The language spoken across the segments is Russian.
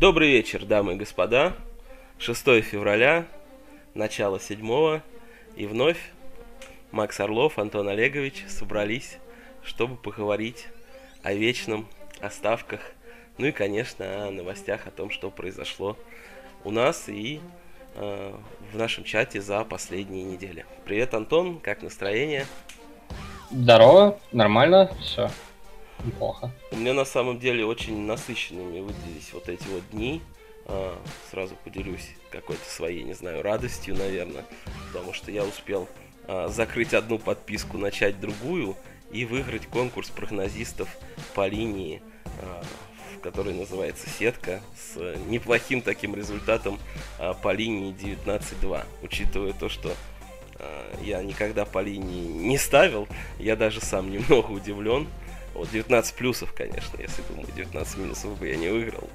Добрый вечер, дамы и господа. 6 февраля, начало 7 и вновь Макс Орлов, Антон Олегович собрались, чтобы поговорить о вечном, о ставках, ну и, конечно, о новостях, о том, что произошло у нас и э, в нашем чате за последние недели. Привет, Антон, как настроение? Здорово, нормально, все неплохо. Меня на самом деле очень насыщенными выделились вот эти вот дни. А, сразу поделюсь какой-то своей, не знаю, радостью, наверное, потому что я успел а, закрыть одну подписку, начать другую и выиграть конкурс прогнозистов по линии, а, который называется «Сетка», с неплохим таким результатом а, по линии 19-2, учитывая то, что а, я никогда по линии не ставил, я даже сам немного удивлен, вот, 19 плюсов, конечно, если думаю, 19 минусов бы я не выиграл.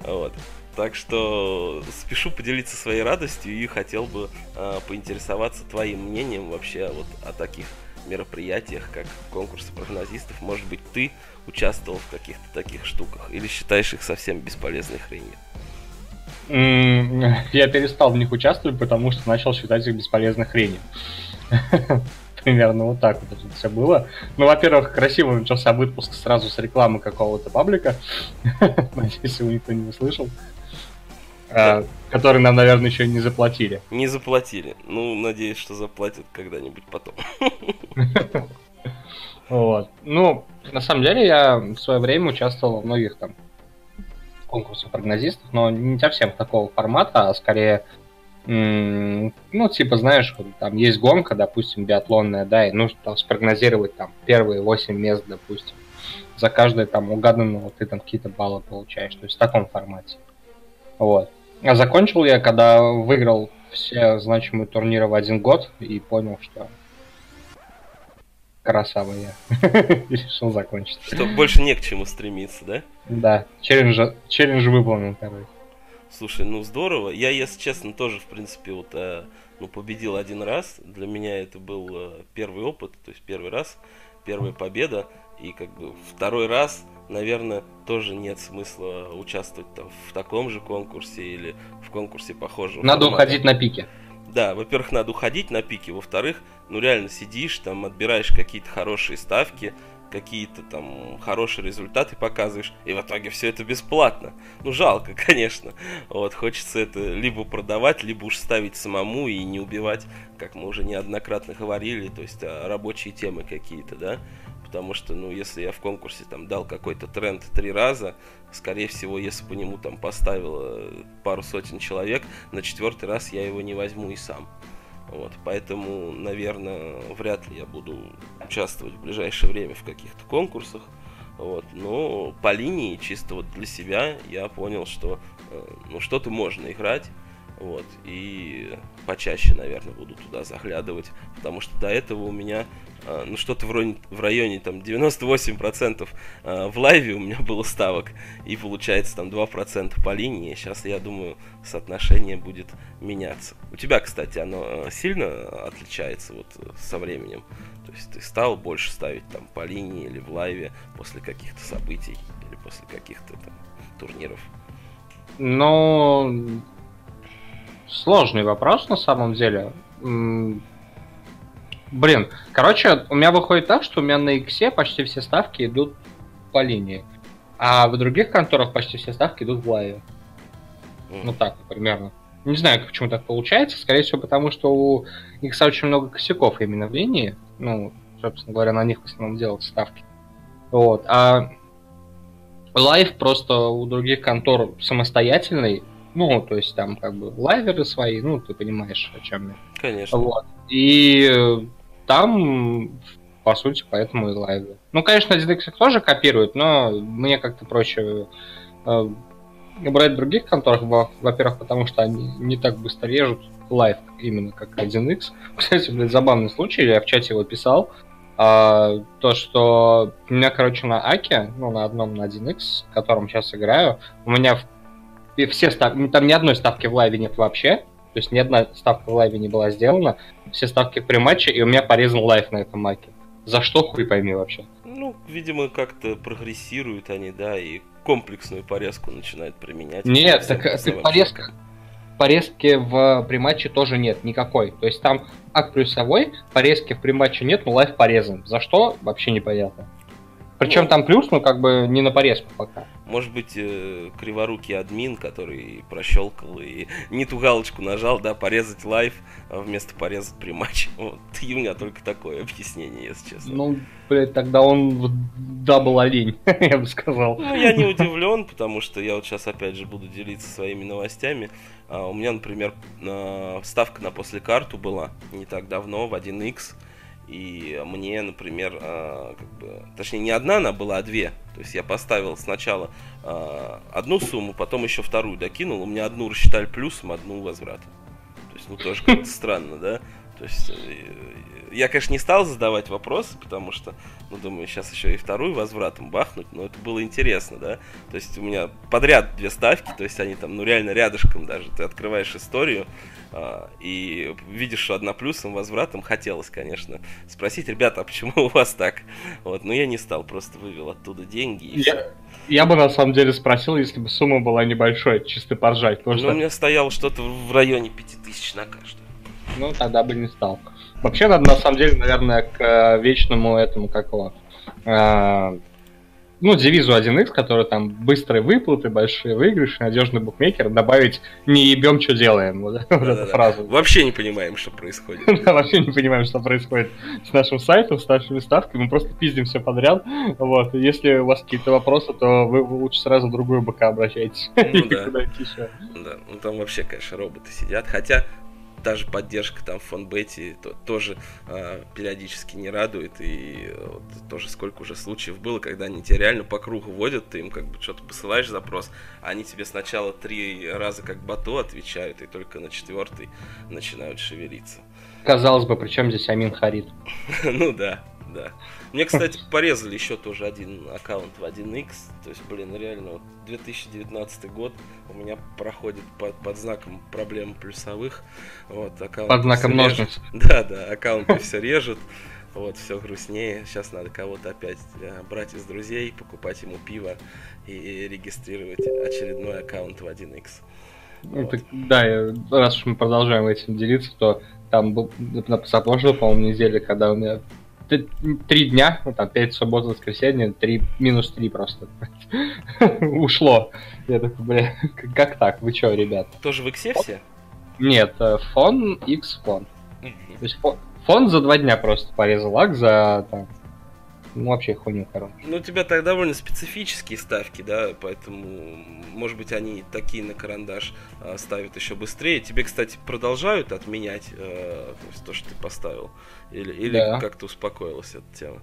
Вот. Так что спешу поделиться своей радостью и хотел бы э, поинтересоваться твоим мнением вообще вот о таких мероприятиях, как конкурсы прогнозистов. Может быть, ты участвовал в каких-то таких штуках или считаешь их совсем бесполезной хренью? Я перестал в них участвовать, потому что начал считать их бесполезной хренью. Примерно вот так вот это все было. Ну, во-первых, красиво начался выпуск сразу с рекламы какого-то паблика. Надеюсь, его никто не услышал. А, который нам, наверное, еще не заплатили. Не заплатили. Ну, надеюсь, что заплатят когда-нибудь потом. Вот. Ну, на самом деле, я в свое время участвовал во многих там конкурсах прогнозистов, но не совсем такого формата, а скорее ну, типа, знаешь, там есть гонка, допустим, биатлонная, да, и нужно там спрогнозировать там первые 8 мест, допустим. За каждое там угаданного ты там какие-то баллы получаешь, то есть в таком формате. Вот. А закончил я, когда выиграл все значимые турниры в один год и понял, что красава я. и решил закончить. Что больше не к чему стремиться, да? Да, челлендж, челлендж выполнен, короче. Слушай, ну здорово. Я, если честно, тоже, в принципе, вот, э, ну, победил один раз. Для меня это был э, первый опыт, то есть первый раз, первая победа. И как бы второй раз, наверное, тоже нет смысла участвовать там в таком же конкурсе или в конкурсе похожего. Надо формата. уходить на пике. Да, во-первых, надо уходить на пике, во-вторых, ну реально сидишь, там отбираешь какие-то хорошие ставки, какие-то там хорошие результаты показываешь, и в итоге все это бесплатно. Ну, жалко, конечно. Вот, хочется это либо продавать, либо уж ставить самому и не убивать, как мы уже неоднократно говорили, то есть а, рабочие темы какие-то, да. Потому что, ну, если я в конкурсе там дал какой-то тренд три раза, скорее всего, если по нему там поставил пару сотен человек, на четвертый раз я его не возьму и сам. Вот, поэтому, наверное, вряд ли я буду участвовать в ближайшее время в каких-то конкурсах. Вот, но по линии, чисто вот для себя, я понял, что э, ну, что-то можно играть. Вот, и почаще, наверное, буду туда заглядывать, потому что до этого у меня ну что-то в в районе там 98% а, в лайве у меня было ставок, и получается там 2% по линии. Сейчас, я думаю, соотношение будет меняться. У тебя, кстати, оно а, сильно отличается вот со временем? То есть ты стал больше ставить там по линии или в лайве после каких-то событий или после каких-то там турниров? Ну, сложный вопрос на самом деле Блин, короче, у меня выходит так, что у меня на Иксе почти все ставки идут по линии. А в других конторах почти все ставки идут в лайве. Mm. Ну так, примерно. Не знаю, почему так получается. Скорее всего, потому что у Икса очень много косяков именно в линии. Ну, собственно говоря, на них в основном делают ставки. Вот. А лайв просто у других контор самостоятельный. Ну, то есть там как бы лайверы свои, ну, ты понимаешь, о чем я. Конечно. Вот. И там, по сути, поэтому и лайвы. Ну, конечно, 1x тоже копируют, но мне как-то проще э, брать других конторах, во-первых, потому что они не так быстро режут лайв именно как 1x. Кстати, блядь, забавный случай, я в чате его писал, а, то, что у меня, короче, на Аке, ну, на одном на 1x, в котором сейчас играю, у меня все ставки, там ни одной ставки в лайве нет вообще, то есть ни одна ставка в лайве не была сделана. Все ставки при матче, и у меня порезан лайв на этом аке. За что хуй пойми вообще. Ну, видимо, как-то прогрессируют они, да, и комплексную порезку начинают применять. Нет, так, так порезка, порезки в приматче тоже нет никакой. То есть там ак плюсовой, порезки в приматче нет, но лайв порезан. За что? Вообще непонятно. Причем ну, там плюс, ну, как бы не на порезку пока. Может быть, э, криворукий админ, который прощелкал и не ту галочку нажал, да, порезать лайв а вместо порезать при матче. Вот. И у меня только такое объяснение, если честно. Ну, блядь, тогда он double олень, я бы сказал. Ну, я не удивлен, потому что я вот сейчас опять же буду делиться своими новостями. А, у меня, например, ставка на после карту была не так давно в 1x и мне, например, э, как бы, точнее, не одна она была, а две. То есть я поставил сначала э, одну сумму, потом еще вторую докинул. У меня одну рассчитали плюсом, одну возвратом. То есть, ну, тоже как-то странно, да? То есть, э, я, конечно, не стал задавать вопросы, потому что, ну, думаю, сейчас еще и вторую возвратом бахнуть, но это было интересно, да? То есть, у меня подряд две ставки, то есть, они там, ну, реально рядышком даже. Ты открываешь историю, а, и видишь, что одна плюсом, возвратом хотелось, конечно, спросить, ребята, а почему у вас так? Вот, но я не стал, просто вывел оттуда деньги. И я, я бы на самом деле спросил, если бы сумма была небольшой, чисто поржать. Ну, что... у меня стояло что-то в районе 5000 на каждую. Ну, тогда бы не стал. Вообще, надо на самом деле, наверное, к э, вечному этому, как его, э, ну, девизу 1x, который там быстрые выплаты, большие выигрыши, надежный букмекер, добавить не ебем, что делаем. Вот, да, вот эту фразу. Вообще не понимаем, что происходит. да, вообще не понимаем, что происходит с нашим сайтом, с нашими ставками. Мы просто пиздим все подряд. Вот. Если у вас какие-то вопросы, то вы лучше сразу в другую БК обращайтесь. Ну, да. да. Ну там вообще, конечно, роботы сидят. Хотя та же поддержка там в фонбете то, тоже э, периодически не радует. И вот, тоже сколько уже случаев было, когда они тебя реально по кругу водят, ты им как бы что-то посылаешь запрос, а они тебе сначала три раза как бато отвечают, и только на четвертый начинают шевелиться. Казалось бы, причем здесь Амин Харид? ну да, да. Мне, кстати, порезали еще тоже один аккаунт в 1x. То есть, блин, реально, вот 2019 год у меня проходит под, под знаком проблем плюсовых. Вот, под знаком ножниц. Да, да, аккаунты все режут. Вот, все грустнее. Сейчас надо кого-то опять э, брать из друзей, покупать ему пиво и регистрировать очередной аккаунт в 1x. Ну, так, да, раз уж мы продолжаем этим делиться, то там был на позапрошлой, по-моему, неделе, когда у меня три дня, ну, там, пять суббот, воскресенье, три, минус три просто ушло. Я такой, бля, как так? Вы что, ребят? Тоже в Иксе все? Нет, э, фон, X фон. То есть фон за два дня просто порезал ак за там, ну, вообще хуйню короче. Ну, у тебя так довольно специфические ставки, да, поэтому, может быть, они такие на карандаш э, ставят еще быстрее. Тебе, кстати, продолжают отменять э, то, есть то, что ты поставил? Или, или да. как-то успокоилась эта тема?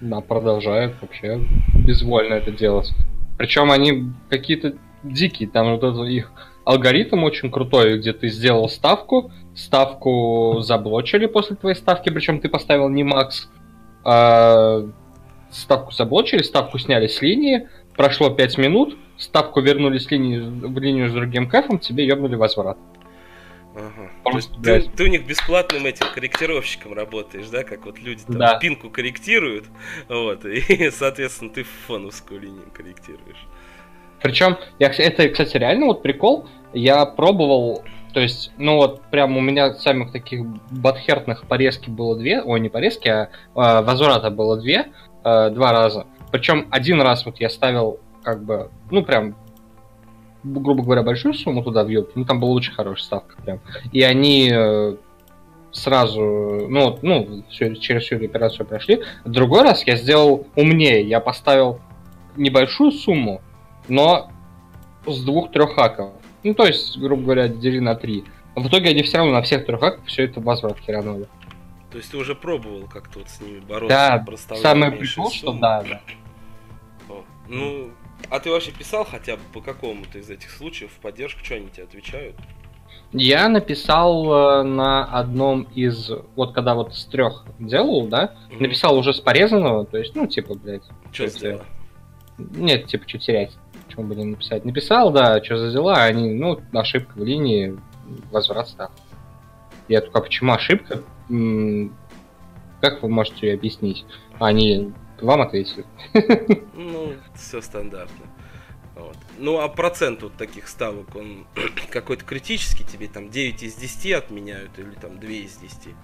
Да, продолжают вообще безвольно это делать. Причем они какие-то дикие, там вот этот их алгоритм очень крутой, где ты сделал ставку, ставку заблочили после твоей ставки, причем ты поставил не макс, а, ставку заблочили, ставку сняли с линии, прошло 5 минут, ставку вернули с линии в линию с другим кэфом, тебе ебнули возврат. Ага. То есть ты, ты у них бесплатным этим корректировщиком работаешь, да, как вот люди там да. спинку корректируют, вот, и, соответственно, ты фоновскую линию корректируешь. Причем, я, это, кстати, реально вот прикол, я пробовал то есть, ну вот, прям у меня самых таких батхертных порезки было две, ой, не порезки, а э, возврата было две, э, два раза. Причем один раз вот я ставил, как бы, ну прям, грубо говоря, большую сумму туда в ну там была очень хорошая ставка прям. И они э, сразу, ну, ну, все, через всю операцию прошли. Другой раз я сделал умнее, я поставил небольшую сумму, но с двух-трех хаков. Ну, то есть, грубо говоря, дели на 3. А в итоге они все равно на всех трех актах все это возврат херанули. То есть ты уже пробовал как-то вот с ними бороться? Да, самое прикол, что да, да. О, ну, а ты вообще писал хотя бы по какому-то из этих случаев в поддержку, что они тебе отвечают? Я написал э, на одном из, вот когда вот с трех делал, да, mm-hmm. написал уже с порезанного, то есть, ну, типа, блядь. Что сделал? Нет, типа, что терять почему бы не написать. Написал, да, что за дела, они, ну, ошибка в линии, возврат став. Я только, а почему ошибка? Как вы можете объяснить? Они вам ответили. Ну, все стандартно. Вот. Ну, а процент вот таких ставок, он какой-то критический тебе, там 9 из 10 отменяют или там 2 из 10?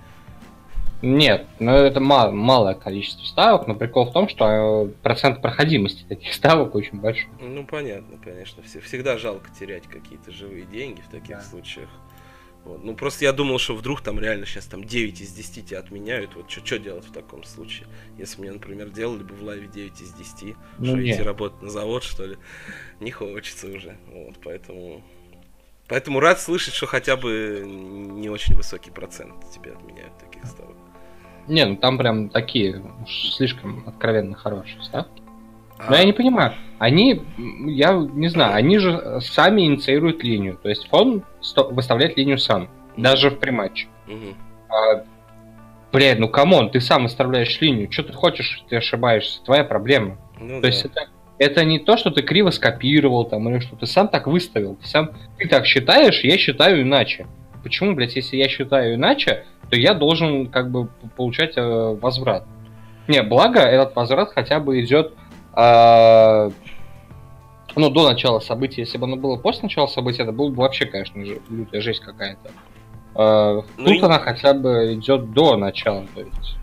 Нет, ну это мал, малое количество ставок, но прикол в том, что э, процент проходимости таких ставок очень большой. Ну, понятно, конечно. Всегда жалко терять какие-то живые деньги в таких да. случаях. Вот. Ну, просто я думал, что вдруг там реально сейчас там 9 из 10 тебя отменяют. Вот что делать в таком случае? Если мне, например, делали бы в лайве 9 из 10, ну, что нет. идти работать на завод, что ли? Не хочется уже. Вот, поэтому... Поэтому рад слышать, что хотя бы не очень высокий процент тебе отменяют таких ставок. Не, ну там прям такие уж слишком откровенно хорошие ставки. Но я не понимаю, они, я не знаю, они же сами инициируют линию. То есть он выставляет линию сам, даже в приматче. Угу. А, блядь, ну come on, ты сам выставляешь линию. Что ты хочешь, ты ошибаешься, твоя проблема. Ну, то да. есть это, это не то, что ты криво скопировал там или что ты сам так выставил. Ты сам ты так считаешь, я считаю иначе. Почему, блядь, если я считаю иначе, то я должен как бы получать э, возврат. Не, благо этот возврат хотя бы идет а, ну, до начала событий, если бы оно было после начала событий, это было бы вообще, конечно лютая жесть какая-то. А, ну тут и... она хотя бы идет до начала, то есть.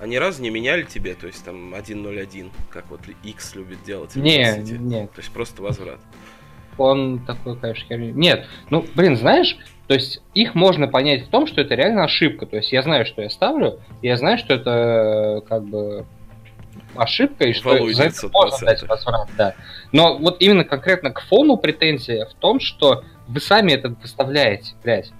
А ни разу не меняли тебе, то есть там 1.0.1, как вот X любит делать? Не, нет. То есть просто возврат. Он такой, конечно, херня. Нет, ну, блин, знаешь, то есть их можно понять в том, что это реально ошибка. То есть я знаю, что я ставлю, я знаю, что это как бы ошибка, и что за это можно дать возврат, да. Но вот именно конкретно к фону претензия в том, что вы сами это выставляете, блядь.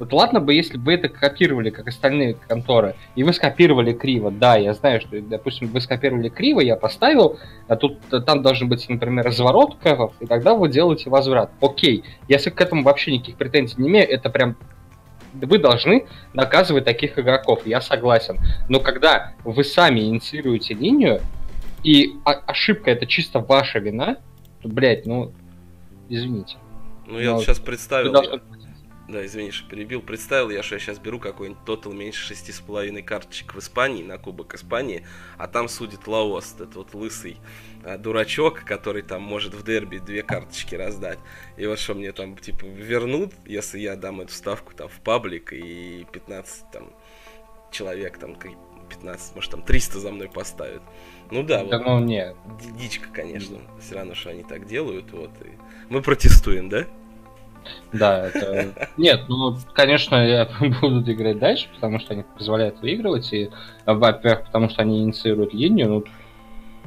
Вот ладно бы, если бы вы это копировали, как остальные конторы, и вы скопировали криво, да, я знаю, что, допустим, вы скопировали криво, я поставил, а тут там должен быть, например, разворот кэфов, и тогда вы делаете возврат. Окей, если к этому вообще никаких претензий не имею, это прям вы должны наказывать таких игроков, я согласен. Но когда вы сами инициируете линию, и ошибка это чисто ваша вина, то, блядь, ну, извините. Ну, я вот сейчас представил... Должны... Да, извини, что перебил. Представил я, что я сейчас беру какой-нибудь тотал меньше шести с половиной карточек в Испании, на Кубок Испании, а там судит Лаос, этот вот лысый а, дурачок, который там может в дерби две карточки раздать. И вот что мне там, типа, вернут, если я дам эту ставку там в паблик и 15 там человек там 15, может там 300 за мной поставят. Ну да, да вот. Ну, нет. Дичка, конечно. Все равно, что они так делают, вот. И мы протестуем, да? Да, это... Нет, ну, конечно, я буду играть дальше, потому что они позволяют выигрывать, и, во-первых, потому что они инициируют линию, ну,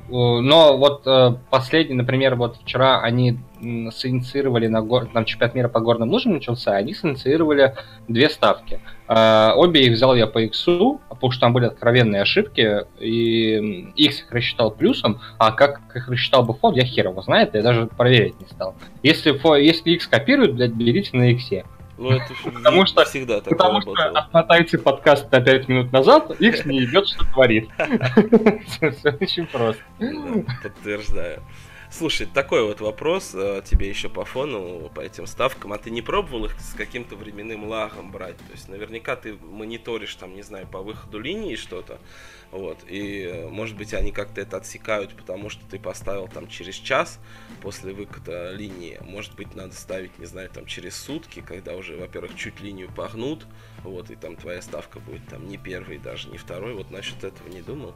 но вот э, последний, например, вот вчера они синициировали на гор... там чемпионат мира по горным лыжам начался, они синициировали две ставки. Э, обе их взял я по иксу, потому что там были откровенные ошибки, и их рассчитал плюсом, а как их рассчитал бы фонд, я хер его знает, я даже проверять не стал. Если, если X копируют, блядь, берите на X. Ну, это потому что, всегда так Потому что отмотайте подкаст на 5 минут назад, X не идет, что творит. Все очень просто. Подтверждаю. Слушай, такой вот вопрос э, тебе еще по фону, по этим ставкам. А ты не пробовал их с каким-то временным лагом брать? То есть наверняка ты мониторишь там, не знаю, по выходу линии что-то. Вот, и э, может быть они как-то это отсекают, потому что ты поставил там через час после выхода линии. Может быть надо ставить, не знаю, там через сутки, когда уже, во-первых, чуть линию погнут, вот, и там твоя ставка будет там не первый, даже не второй. Вот насчет этого не думал.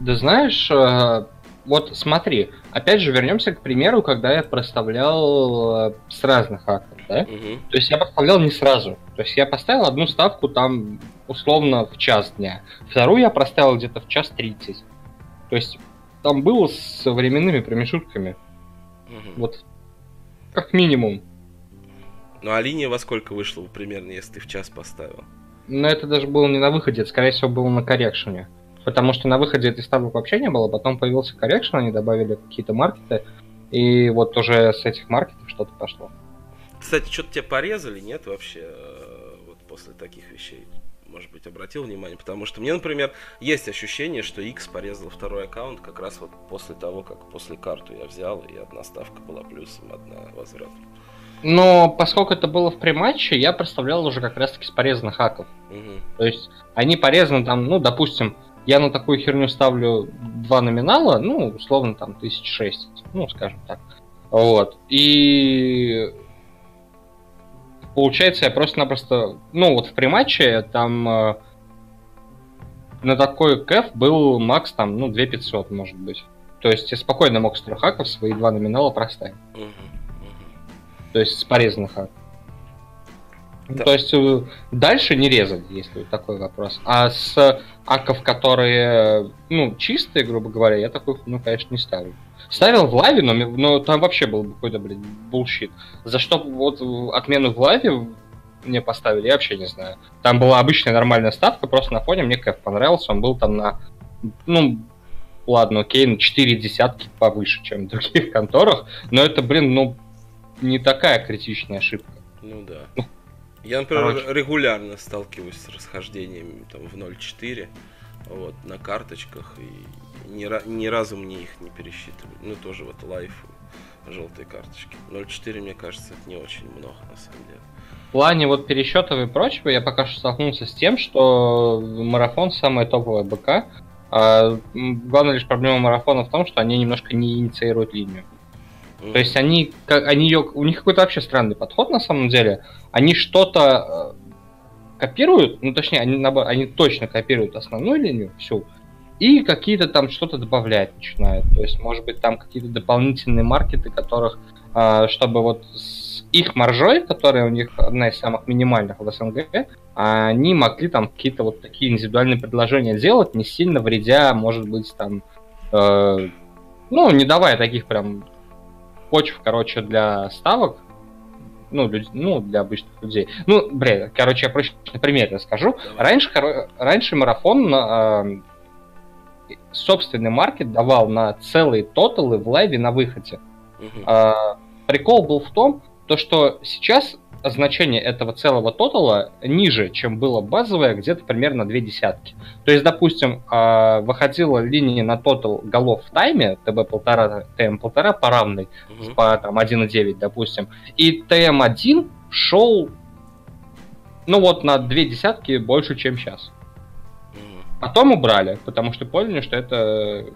Да знаешь, э, вот смотри, опять же вернемся к примеру, когда я проставлял э, с разных акров, да? Угу. То есть я поставлял не сразу. То есть я поставил одну ставку там условно в час дня, вторую я проставил где-то в час тридцать. То есть там было с временными промежутками. Угу. Вот как минимум. Ну а линия во сколько вышла примерно, если ты в час поставил? Ну это даже было не на выходе, это скорее всего было на коррекшене. Потому что на выходе этой ставок вообще не было, потом появился коррекшн, они добавили какие-то маркеты, и вот уже с этих маркетов что-то пошло. Кстати, что-то тебя порезали, нет, вообще, э, вот после таких вещей? Может быть, обратил внимание, потому что мне, например, есть ощущение, что X порезал второй аккаунт как раз вот после того, как после карту я взял, и одна ставка была плюсом, одна возвратом. Но поскольку это было в прематче, я представлял уже как раз-таки с порезанных хаков. Мгм. То есть они порезаны там, ну, допустим, я на такую херню ставлю два номинала, ну, условно, там, тысяч шесть, ну, скажем так. Вот. И получается, я просто-напросто, ну, вот в прематче там э, на такой кэф был макс там, ну, 2500, может быть. То есть я спокойно мог с трех хаков свои два номинала проставить. То есть с порезанных хаков. Ну, Да. То есть э, дальше не резали, если вот такой вопрос. А с аков, которые, ну, чистые, грубо говоря, я такой, ну, конечно, не ставлю. Ставил в лаве, но, но там вообще был какой-то, блин, bullshit. За что вот э, отмену в лайве мне поставили, я вообще не знаю. Там была обычная нормальная ставка, просто на фоне мне кэф понравился, он был там на, ну, ладно, окей, на 4 десятки повыше, чем в других конторах, но это, блин, ну, не такая критичная ошибка. Ну да. Я, например, Короче. регулярно сталкиваюсь с расхождениями там в 0.4 вот, на карточках, и ни, ни разу мне их не пересчитывали. Ну, тоже вот лайв, желтые карточки. 0.4, мне кажется, это не очень много, на самом деле. В плане вот пересчетов и прочего я пока что столкнулся с тем, что марафон самая топовая БК. А, главная лишь проблема марафона в том, что они немножко не инициируют линию. То есть они, как, они ее, у них какой-то вообще странный подход на самом деле. Они что-то э, копируют, ну точнее, они, наоборот, они точно копируют основную линию всю, и какие-то там что-то добавлять начинают. То есть, может быть, там какие-то дополнительные маркеты, которых, э, чтобы вот с их маржой, которая у них одна из самых минимальных в СНГ, они могли там какие-то вот такие индивидуальные предложения делать, не сильно вредя, может быть, там, э, ну, не давая таких прям почв, короче, для ставок, ну, люд- ну, для обычных людей. Ну, блин, короче, я проще на примере расскажу. Давай. Раньше, хоро- раньше марафон э, собственный маркет давал на целые тоталы в лайве на выходе. Мгм. А, прикол был в том, то, что сейчас значение этого целого тотала ниже, чем было базовое, где-то примерно две десятки. То есть, допустим, а, выходила линия на тотал голов в тайме, ТБ полтора, ТМ полтора по равной, Мгм. по там 1,9, допустим, и ТМ1 шел, ну вот, на две десятки больше, чем сейчас. Потом убрали, потому что поняли, что это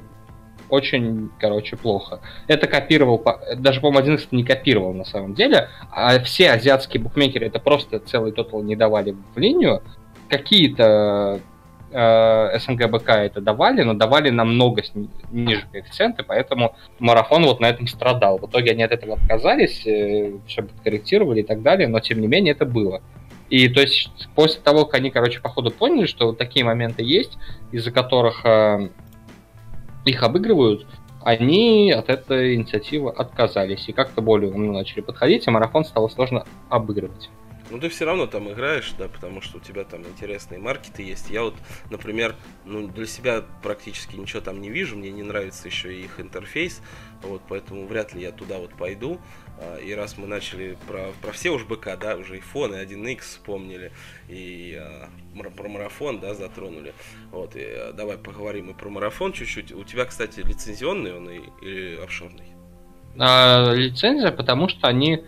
очень, короче, плохо. Это копировал, даже, по-моему, один из не копировал на самом деле, а все азиатские букмекеры это просто целый тотал не давали в линию. Какие-то э, СНГ БК это давали, но давали намного сни- ниже коэффициенты, поэтому марафон вот на этом страдал. В итоге они от этого отказались, все подкорректировали и так далее, но тем не менее это было. И то есть после того, как они, короче, походу поняли, что вот такие моменты есть, из-за которых э, их обыгрывают, они от этой инициативы отказались и как-то более умно начали подходить, и марафон стало сложно обыгрывать. Ну ты все равно там играешь, да, потому что у тебя там интересные маркеты есть. Я вот, например, ну для себя практически ничего там не вижу, мне не нравится еще и их интерфейс, вот, поэтому вряд ли я туда вот пойду. А, И раз мы начали про, про все уж БК, да, уже и фон, и 1X вспомнили, и а, про марафон, да, затронули. Вот, и, а, давай поговорим и про марафон чуть-чуть. У тебя, кстати, лицензионный он и- или офшорный? А, лицензия, потому что они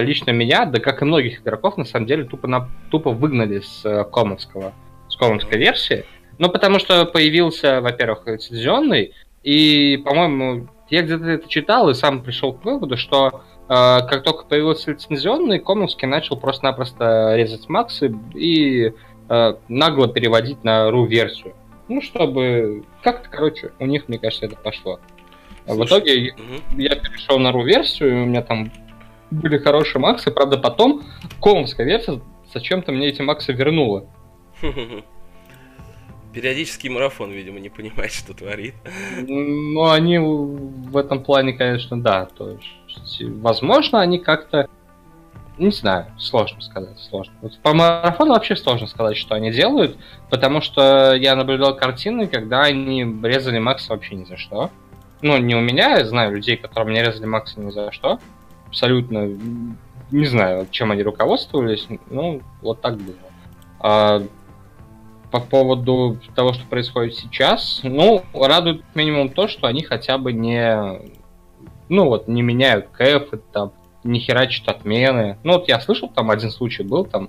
лично меня, да как и многих игроков, на самом деле тупо, на, тупо выгнали с э, комовского, с комовской версии. Ну, потому что появился, во-первых, лицензионный, и, по-моему, я где-то это читал и сам пришел к выводу, что как только появился лицензионный, комовский начал просто-напросто резать максы и э, нагло переводить на ру-версию. Ну, чтобы как-то, короче, у них, мне кажется, это пошло. А в Слушай, итоге Мгм. я перешел на ру-версию, у меня там были хорошие максы, правда, потом комовская версия зачем-то мне эти максы вернула. Периодический марафон, видимо, не понимает, что творит. Но они в этом плане, конечно, да. То есть, возможно, они как-то... Не знаю, сложно сказать, сложно. Вот по марафону вообще сложно сказать, что они делают, потому что я наблюдал картины, когда они резали максы вообще ни за что. Ну, не у меня, я знаю людей, которые мне резали максы ни за что. Абсолютно не знаю, чем они руководствовались, ну, вот так было. А, по поводу того, что происходит сейчас, ну, радует минимум то, что они хотя бы не, ну вот, не меняют кэф, там, не херачат отмены. Ну вот я слышал, там один случай был, там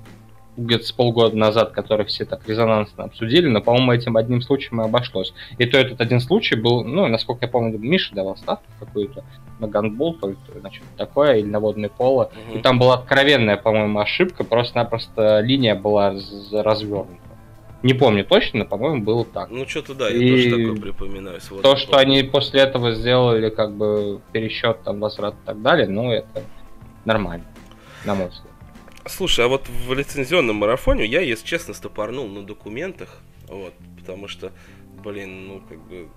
где-то с полгода назад, который все так резонансно обсудили, но, по-моему, этим одним случаем и обошлось. И то этот один случай был, ну, насколько я помню, Миша давал ставку какую-то на гандбол, то ли значит, такое, или на водное поло. Угу. И там была откровенная, по-моему, ошибка, просто-напросто линия была развернута. Не помню точно, но, по-моему, было так. Ну, что-то да, я и тоже такое припоминаю. То, что они после этого сделали, как бы, пересчет, там, возврат и так далее, ну, это нормально, на мой взгляд. Слушай, а вот в лицензионном марафоне я, если честно, стопорнул на документах, вот, потому что, блин, ну, как бы,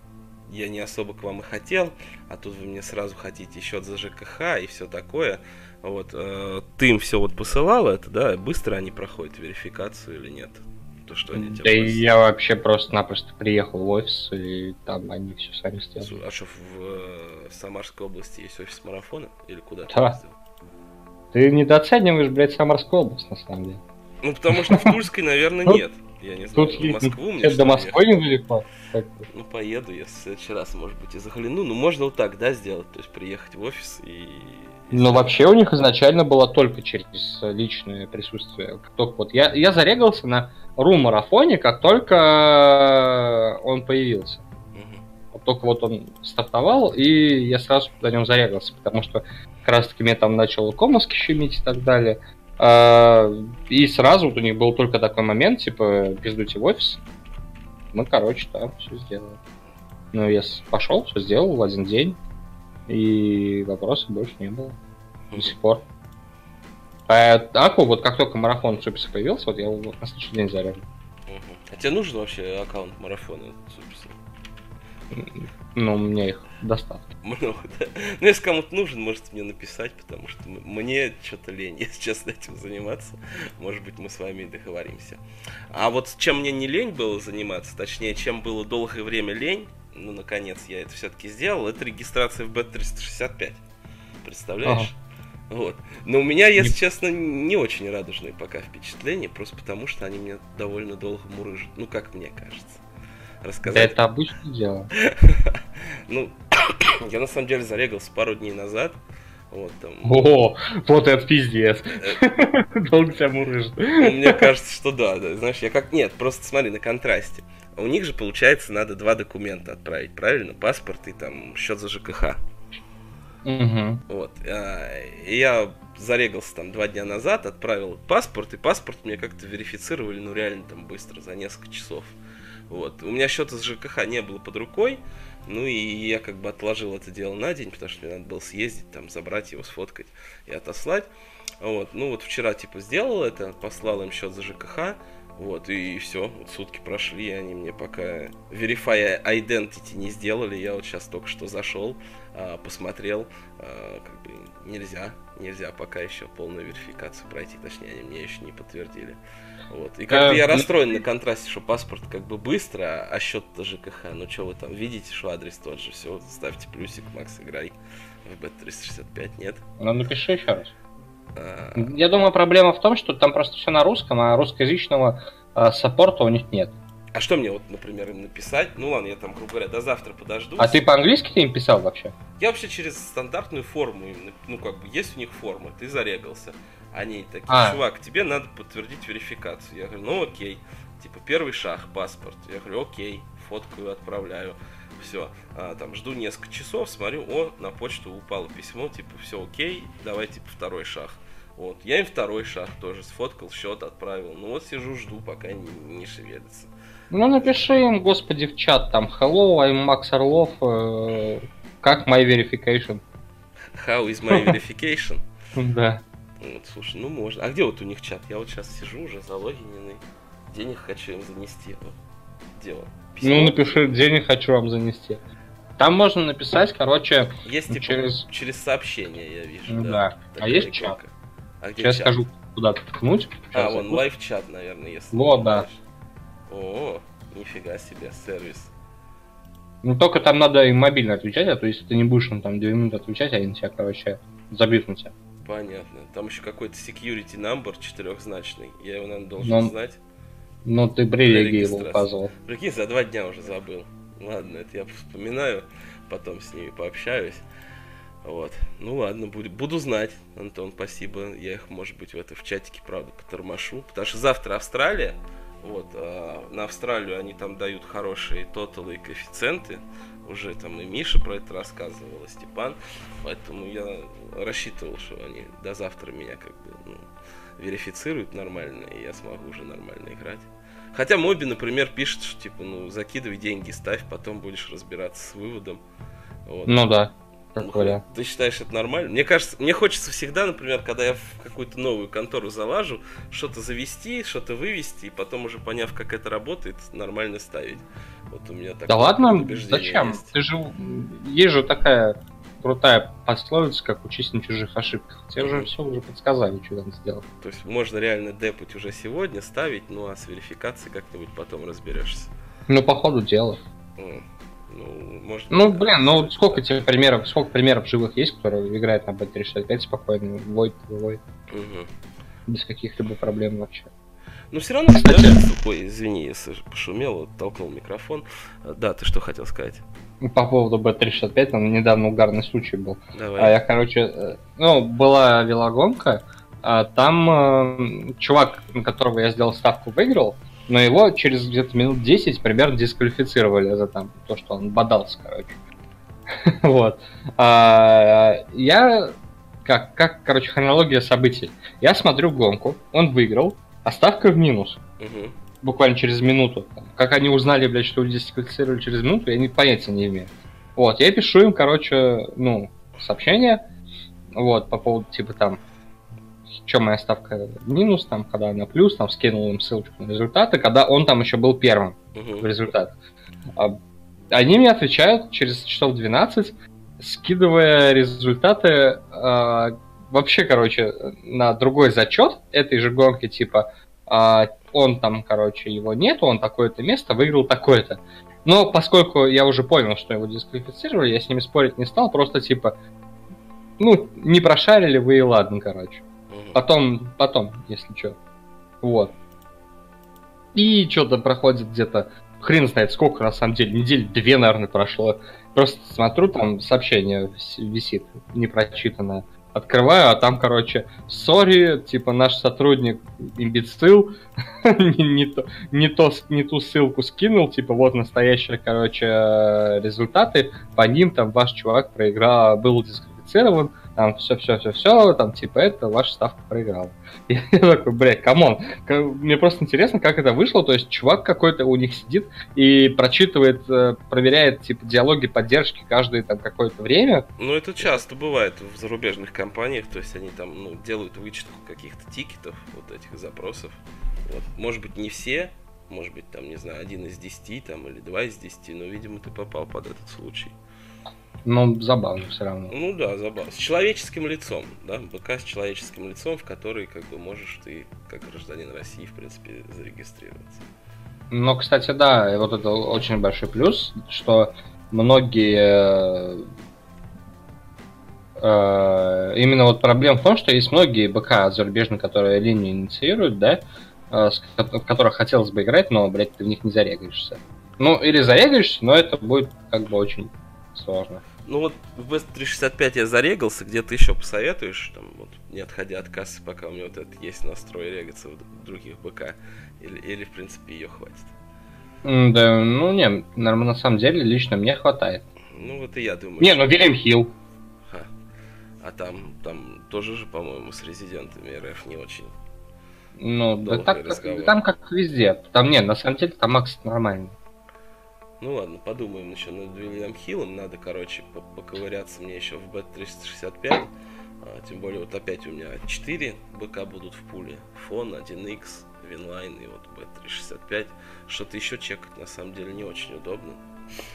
я не особо к вам и хотел, а тут вы мне сразу хотите счет за ЖКХ и все такое. Вот, э, ты им все вот посылал это, да, быстро они проходят верификацию или нет? То, что они да я вообще просто-напросто приехал в офис, и там они все сами сделали. А что, в, э, в Самарской области есть офис марафона? Или куда да. Ты недооцениваешь, блядь, Самарскую область, на самом деле. Ну, потому что в Тульской, наверное, нет. Я не знаю, Тут в Москву мне До Москвы недалеко. Ну, поеду я в следующий раз, может быть, и загляну. Ну, можно вот так, да, сделать? То есть приехать в офис и... Но вообще у них изначально было только через личное присутствие. Только вот я, я зарегался на ру-марафоне, как только он появился. Вот только вот он стартовал, и я сразу на нем зарегался, потому что как раз таки мне там начал комовский щемить и так далее. А, и сразу вот у них был только такой момент, типа, пиздуйте в офис. Мы, короче, там все сделали. Ну, я пошел, все сделал в один день. И вопросов больше не было. До сих пор. А Аку, вот как только марафон Суписа появился, вот я его на следующий день заряжу. А тебе нужен вообще аккаунт марафона Суписа? Ну, у меня их достаточно. Много, да. Ну, если кому-то нужен, можете мне написать, потому что мне что-то лень, если честно, этим заниматься. Может быть, мы с вами договоримся. А вот чем мне не лень было заниматься, точнее, чем было долгое время лень, ну, наконец, я это все-таки сделал, это регистрация в Bet365. Представляешь? Ага. Вот. Но у меня, если не... честно, не очень радужные пока впечатления, просто потому что они меня довольно долго мурыжат. Ну, как мне кажется рассказать. Да это обычное дело. Ну, я на самом деле зарегался пару дней назад. Вот там. О, вот это пиздец. Долго тебя мурыжит. Ну, мне кажется, что да, да. Знаешь, я как... Нет, просто смотри на контрасте. У них же, получается, надо два документа отправить, правильно? Паспорт и там счет за ЖКХ. Угу. Вот. А, и я зарегался там два дня назад, отправил паспорт, и паспорт мне как-то верифицировали, ну реально там быстро, за несколько часов. Вот. У меня счета с ЖКХ не было под рукой, ну и я как бы отложил это дело на день, потому что мне надо было съездить, там, забрать его, сфоткать и отослать. Вот. Ну вот вчера типа сделал это, послал им счет за ЖКХ, вот, и все, вот сутки прошли, они мне пока Verify Identity не сделали, я вот сейчас только что зашел, а, посмотрел, а, как бы нельзя, нельзя пока еще полную верификацию пройти, точнее, они мне еще не подтвердили. Вот. И как бы я расстроен на контрасте, что паспорт как бы быстро, а счет-то ЖКХ. Ну что вы там видите, что адрес тот же, все, ставьте плюсик, Макс, играй в B365, нет? Ну напиши еще раз. А... Я думаю, проблема в том, что там просто все на русском, а русскоязычного саппорта у них нет. А что мне вот, например, им написать? Ну ладно, я там, грубо говоря, до завтра подожду. А ты по-английски ты им писал вообще? Я вообще через стандартную форму, ну как бы есть у них форма, ты зарегался. Они такие, а. чувак, тебе надо подтвердить верификацию. Я говорю, ну окей. Типа первый шаг, паспорт. Я говорю, окей, фоткаю, отправляю. Все, а, там жду несколько часов, смотрю, о, на почту упало письмо, типа, все окей, давай, типа, второй шаг. Вот, я им второй шаг тоже сфоткал, счет отправил. Ну вот сижу, жду, пока не, не шевелится. Ну напиши им, господи, в чат там, hello, I'm Max Орлов, э, как my verification? How is my verification? Да. Вот, слушай, ну можно. А где вот у них чат? Я вот сейчас сижу уже залогиненный. Денег хочу им занести. Вот. Дело. Письмо. Ну, напиши, денег хочу вам занести. Там можно написать, короче, есть типа, через... через сообщение, я вижу. Ну, да. А есть чат? А где Сейчас чат? скажу, куда ткнуть. а, вон лайв-чат, наверное, если. Вот, да. О, нифига себе, сервис. Ну, только там надо и мобильно отвечать, а то если ты не будешь он там 2 минуты отвечать, они тебя, короче, забьют на тебя. Понятно. Там еще какой-то security number четырехзначный. Я его, наверное, должен Но... знать. Ну, ты привилегии его указывал. Прикинь, за два дня уже забыл. Ладно, это я вспоминаю, потом с ними пообщаюсь. Вот. Ну ладно, буду, буду знать, Антон, спасибо. Я их, может быть, в это в чатике, правда, потормошу. Потому что завтра Австралия. Вот, а на Австралию они там дают хорошие тоталы и коэффициенты. Уже там и Миша про это рассказывал, и Степан. Поэтому я рассчитывал, что они до завтра меня как бы ну, верифицируют нормально, и я смогу уже нормально играть. Хотя Моби, например, пишет, что типа, ну, закидывай деньги, ставь, потом будешь разбираться с выводом. Вот. Ну да. Как ну, Ты считаешь это нормально? Мне кажется, мне хочется всегда, например, когда я в какую-то новую контору залажу, что-то завести, что-то вывести, и потом уже поняв, как это работает, нормально ставить. Вот у меня так. Да ладно, зачем? Есть. Ты же есть же такая крутая пословица, как учись на чужих ошибках. Тебе уже все уже подсказали, что там сделать. То есть можно реально депать уже сегодня, ставить, ну а с верификацией как-нибудь потом разберешься. Ну, по ходу дела. Ну, может, ну блин, ну сколько тебе примеров, сколько примеров живых есть, которые играют на B365 спокойно, Void, Void. Угу. Без каких-либо проблем вообще. Ну, все равно, Кстати... да, ой, извини, если пошумел, толкнул микрофон. Да, ты что хотел сказать? По поводу B365, там недавно угарный случай был. Давай. А я, короче, э, ну, была велогонка, а там э, чувак, на которого я сделал ставку, выиграл, но его через где-то минут 10 примерно дисквалифицировали за там то, что он бодался, короче. вот. А, я как, как, короче, хронология событий. Я смотрю гонку, он выиграл, а ставка в минус. Угу. Буквально через минуту. Как они узнали, блядь, что дисквалифицировали через минуту, я понятия не имею. Вот, я пишу им, короче, ну, сообщение, вот, по поводу, типа, там, что моя ставка минус, там, когда она плюс, там, скинул им ссылочку на результаты, когда он там еще был первым uh-huh. в результатах. А, они мне отвечают через часов 12, скидывая результаты а, вообще, короче, на другой зачет этой же гонки, типа, а, он там, короче, его нет, он такое-то место выиграл такое-то. Но поскольку я уже понял, что его дисквалифицировали, я с ними спорить не стал, просто типа, ну, не прошарили вы и ладно, короче. Потом, потом, если что. Вот. И что-то проходит где-то, хрен знает сколько, на самом деле, недель две, наверное, прошло. Просто смотрю, там сообщение висит, непрочитанное. Открываю, а там, короче, сори, типа наш сотрудник имбецил, не, то, не, то, не ту ссылку скинул, типа вот настоящие, короче, результаты, по ним там ваш чувак проиграл, был дисквалифицирован, там все-все-все-все, там типа это ваша ставка проиграла. Я такой, блядь, come on. Мне просто интересно, как это вышло, то есть чувак какой-то у них сидит и прочитывает, э, проверяет типа диалоги поддержки каждое там какое-то время. Ну это часто бывает в зарубежных компаниях, то есть они там ну, делают вычетку каких-то тикетов, вот этих запросов. Вот. Может быть не все, может быть там, не знаю, один из десяти там или два из десяти, но, видимо, ты попал под этот случай. Ну, забавно все равно. Ну да, забавно. С человеческим лицом, да, БК с человеческим лицом, в который, как бы, можешь ты, как гражданин России, в принципе, зарегистрироваться. Ну, кстати, да, вот это очень большой плюс, что многие э, именно вот проблема в том, что есть многие БК зарубежные, которые линию инициируют, да, э, в которых хотелось бы играть, но, блядь, ты в них не зарегаешься. Ну, или зарегаешься, но это будет как бы очень сложно. Ну вот в Best 365 я зарегался, где ты еще посоветуешь, там, вот, не отходя от кассы, пока у меня вот этот есть настрой регаться в других БК, или, или в принципе ее хватит? Да, ну не, на самом деле лично мне хватает. Ну вот и я думаю. Не, ну Вильям Хилл. А там, там тоже же, по-моему, с резидентами РФ не очень. Ну, да так, там как везде. Там нет, на самом деле там Макс нормальный. Ну ладно, подумаем еще над William Hill ом. Надо, короче, поковыряться мне еще в Bet365. А, тем более, вот опять у меня 4 БК будут в пуле. Фон, 1X, Winline и вот Bet365. Что-то еще чекать на самом деле не очень удобно.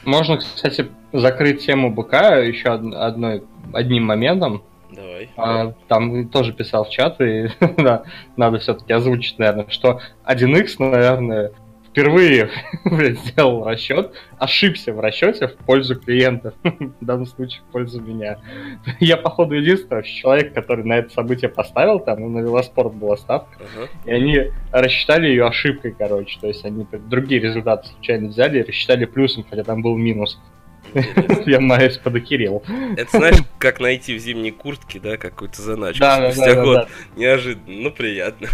Можно, кстати, закрыть тему БК еще одной, одним моментом. Давай. А, там тоже писал в чат, и да, надо все-таки озвучить, наверное, что 1x, наверное, впервые сделал расчет, ошибся в расчете в пользу клиента, в данном случае в пользу меня. Я, походу, единственный человек, который на это событие поставил, там, ну, на велоспорт была ставка, uh-huh. и они рассчитали ее ошибкой, короче, то есть они другие результаты случайно взяли и рассчитали плюсом, хотя там был минус. Я маюсь подокерил. Это знаешь, как найти в зимней куртке, да, какую-то заначку Да, спустя да, год. да. Неожиданно, ну приятно.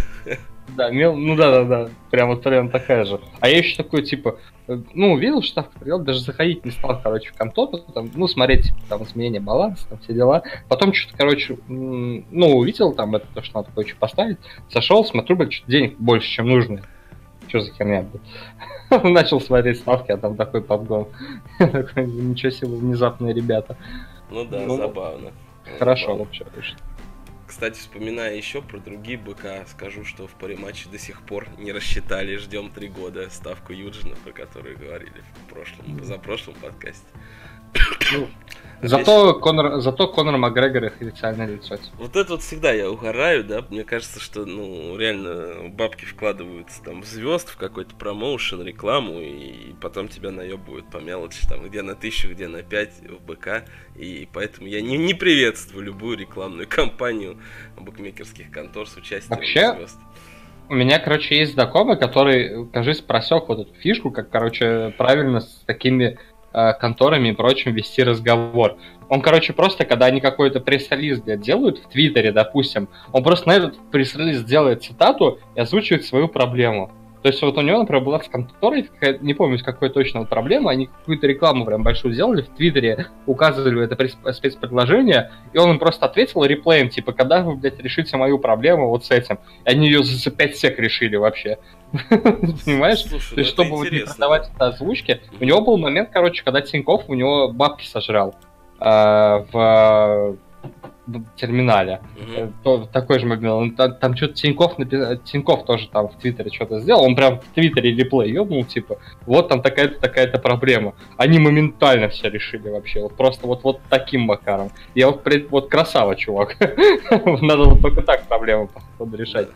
Да, мел, ну да, да, да. Прям вот прям такая же. А я еще такой, типа, э, ну, увидел, что ставка придет, даже заходить не стал, короче, в контору, там, ну, смотреть, типа, там, изменение баланса, там, все дела. Потом что-то, короче, ну, увидел там это, то, что надо кое-что поставить, зашел, смотрю, блядь, что денег больше, чем нужно. Что за херня, блядь? Начал смотреть ставки, а там такой подгон. Ничего себе, внезапные ребята. Ну да, Ну, забавно. Хорошо вообще вышло. Кстати, вспоминая еще про другие БК, скажу, что в паре-матче до сих пор не рассчитали, ждем три года ставку Юджина, про которую говорили в прошлом, позапрошлом подкасте. Ну, Зато Конор, зато Конор Макгрегор их официальное лицо. Вот это вот всегда я угораю, да, мне кажется, что, ну, реально бабки вкладываются там в звезд, в какой-то промоушен, рекламу, и потом тебя наебывают по мелочи, там, где на тысячу, где на пять в БК, и поэтому я не, не приветствую любую рекламную кампанию букмекерских контор с участием Вообще, звезд. У меня, короче, есть знакомый, который, кажется, просек вот эту фишку, как, короче, правильно с такими конторами и прочим вести разговор. Он, короче, просто, когда они какой-то пресс-релиз делают в Твиттере, допустим, он просто на этот пресс-релиз делает цитату и озвучивает свою проблему. То есть вот у него, например, была с конторой, не помню, с какой точно вот проблема, они какую-то рекламу прям большую сделали, в Твиттере указывали это спецпредложение, и он им просто ответил реплеем, типа, когда вы, блядь, решите мою проблему вот с этим. И они ее за 5 сек решили вообще. Понимаешь? То ну есть, чтобы вот не продавать это озвучки, у него был момент, короче, когда Тиньков у него бабки сожрал в, в терминале. То- такой же. Он Там, там что-то Тиньков, напи- Тиньков тоже там в Твиттере что-то сделал. Он прям в Твиттере реплей ёбнул, типа, вот там такая-то, такая-то проблема. Они моментально все решили вообще. Вот просто вот, вот таким макаром. Я вот, пред- вот красава, чувак. Надо вот только так проблему, походу, решать.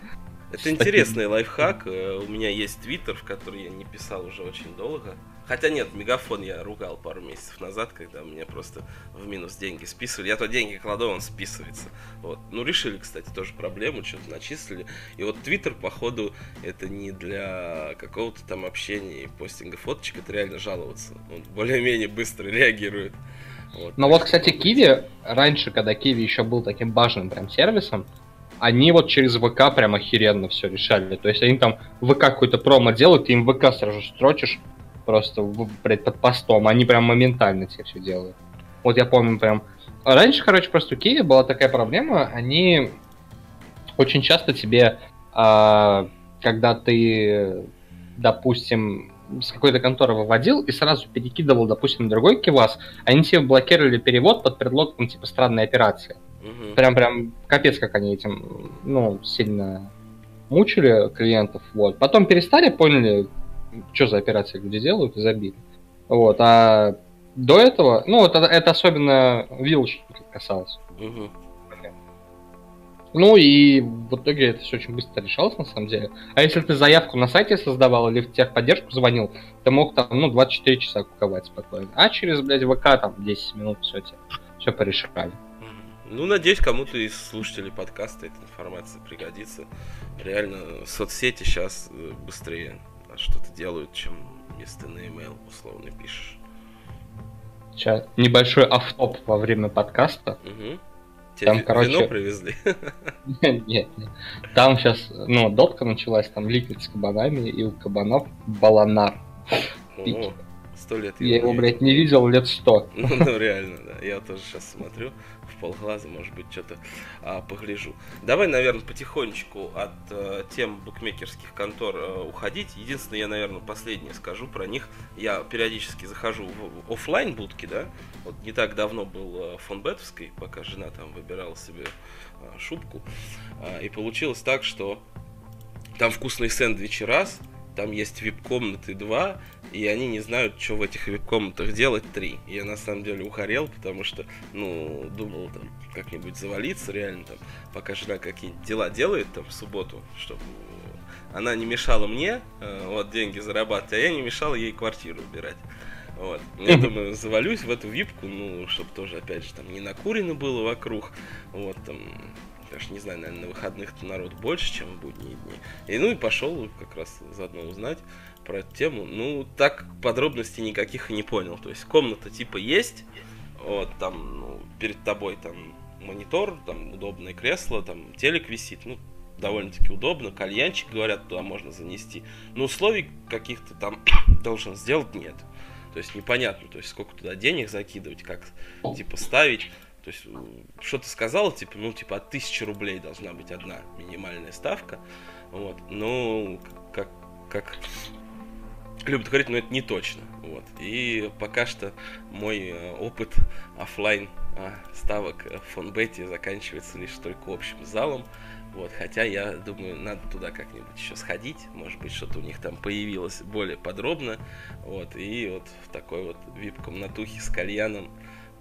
Это интересный лайфхак. Э, У меня есть твиттер, в который я не писал уже очень долго. Хотя нет, мегафон я ругал пару месяцев назад, когда мне просто в минус деньги списывали. Я то деньги кладу, он списывается. Вот. Ну, решили, кстати, тоже проблему, что-то начислили. И вот твиттер, походу, это не для какого-то там общения и постинга фоточек, это реально жаловаться. Он более-менее быстро реагирует. Вот. Но вот, кстати, Киви, раньше, когда Киви еще был таким важным прям сервисом, они вот через ВК прям охеренно все решали. То есть они там ВК какой-то промо делают, ты им ВК сразу строчишь просто блядь, под постом. Они прям моментально тебе все делают. Вот я помню прям... Раньше, короче, просто у Киви была такая проблема, они очень часто тебе, а, когда ты, допустим, с какой-то конторы выводил и сразу перекидывал, допустим, на другой кивас, они тебе блокировали перевод под предлогом типа странной операции. Мгм. Прям прям капец, как они этим, ну, сильно мучили клиентов. Вот. Потом перестали, поняли, что за операции люди делают, и забили. Вот. А до этого, ну, это, это особенно вилочников касалось. Ну и в итоге это все очень быстро решалось, на самом деле. А если ты заявку на сайте создавал или в техподдержку звонил, ты мог там, ну, 24 часа куковать спокойно. А через, блядь, ВК там 10 минут все тебе, все порешали. Ну, надеюсь, кому-то из слушателей подкаста эта информация пригодится. Реально, соцсети сейчас быстрее что-то делают, чем если ты на e-mail условно пишешь. Сейчас небольшой автоп во время подкаста. Мгм. Тебе Там, короче, вино привезли? Нет, нет. Там сейчас, ну, дотка началась, там ликвид с кабанами, и у кабанов баланар. Сто лет Я его, не блядь, не видел лет сто. Ну, ну, реально, да. Я тоже сейчас смотрю в полглаза, может быть, что-то а, погляжу. Давай, наверное, потихонечку от э, тем букмекерских контор э, уходить. Единственное, я, наверное, последнее скажу про них. Я периодически захожу в офлайн будки, да. Вот не так давно был э, в фонбетовской, пока жена там выбирала себе э, шубку. А, и получилось так, что там вкусные сэндвичи раз, там есть вип-комнаты два, и они не знают, что в этих вип-комнатах делать три. Я на самом деле ухарел, потому что, ну, думал там как-нибудь завалиться реально там, пока жена какие-нибудь дела делает там в субботу, чтобы она не мешала мне э, вот деньги зарабатывать, а я не мешал ей квартиру убирать. Вот. Я думаю, завалюсь в эту випку, ну, чтобы тоже, опять же, там не накурено было вокруг, вот, там, Даже не знаю, наверное, на выходных народ больше, чем в будние дни. И ну и пошел как раз заодно узнать про эту тему. Ну, так подробностей никаких и не понял. То есть комната типа есть, вот там ну, перед тобой там монитор, там удобное кресло, там телек висит, ну, довольно-таки удобно, кальянчик, говорят, туда можно занести. Но условий каких-то там должен сделать нет. То есть непонятно, то есть сколько туда денег закидывать, как типа ставить. То есть что ты сказал, типа, ну, типа от тысячи рублей должна быть одна минимальная ставка. Вот. Ну, как, как любят говорить, но это не точно. Вот. И пока что мой э, опыт офлайн а, ставок в фонбете заканчивается лишь только общим залом. Вот, хотя я думаю, надо туда как-нибудь еще сходить. Может быть, что-то у них там появилось более подробно. Вот, и вот в такой вот вип-комнатухе с кальяном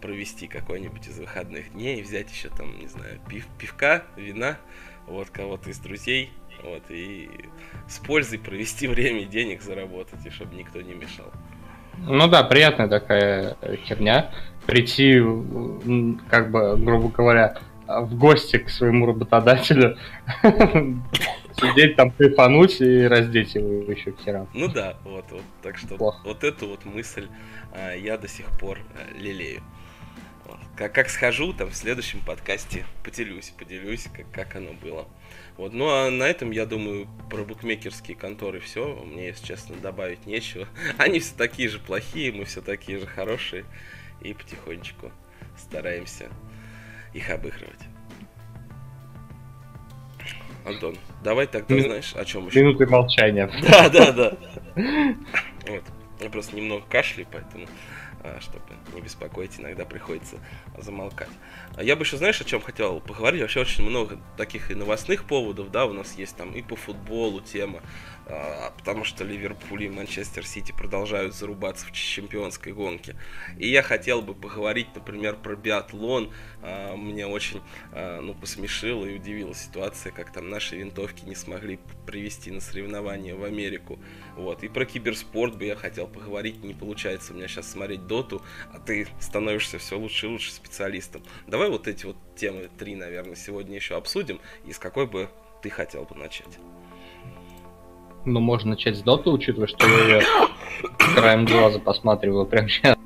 провести какой-нибудь из выходных дней, взять еще там, не знаю, пив, пивка, вина, вот кого-то из друзей, вот, и с пользой провести время и денег заработать, и чтобы никто не мешал. Ну да, приятная такая херня. Прийти, как бы, грубо говоря, в гости к своему работодателю, сидеть там, прифануть и раздеть его еще к херам. Ну да, вот, вот. Так что Плохо. вот эту вот мысль а, я до сих пор а, лелею. Как, как схожу, там в следующем подкасте поделюсь, поделюсь, как, как оно было. Вот. Ну а на этом, я думаю, про букмекерские конторы все. Мне, если честно, добавить нечего. Они все такие же плохие, мы все такие же хорошие. И потихонечку стараемся их обыгрывать. Антон, давай тогда, Мин... знаешь, о чем еще? Минуты молчания. Да, да, да. Вот. Я просто немного кашляю, поэтому а, чтобы не беспокоить, иногда приходится замолкать. А я бы еще, знаешь, о чем хотел поговорить? Вообще очень много таких и новостных поводов, да, у нас есть там и по футболу тема, а, потому что Ливерпуль и Манчестер Сити продолжают зарубаться в чемпионской гонке. И я хотел бы поговорить, например, про биатлон. А, мне очень ну, посмешила и удивила ситуация, как там наши винтовки не смогли привести на соревнования в Америку. Вот. И про киберспорт бы я хотел поговорить. Не получается у меня сейчас смотреть доту, а ты становишься все лучше и лучше специалистом. Давай вот эти вот темы три, наверное, сегодня еще обсудим. И с какой бы ты хотел бы начать? Ну, можно начать с доты, учитывая, что я ее краем глаза посматриваю прямо сейчас.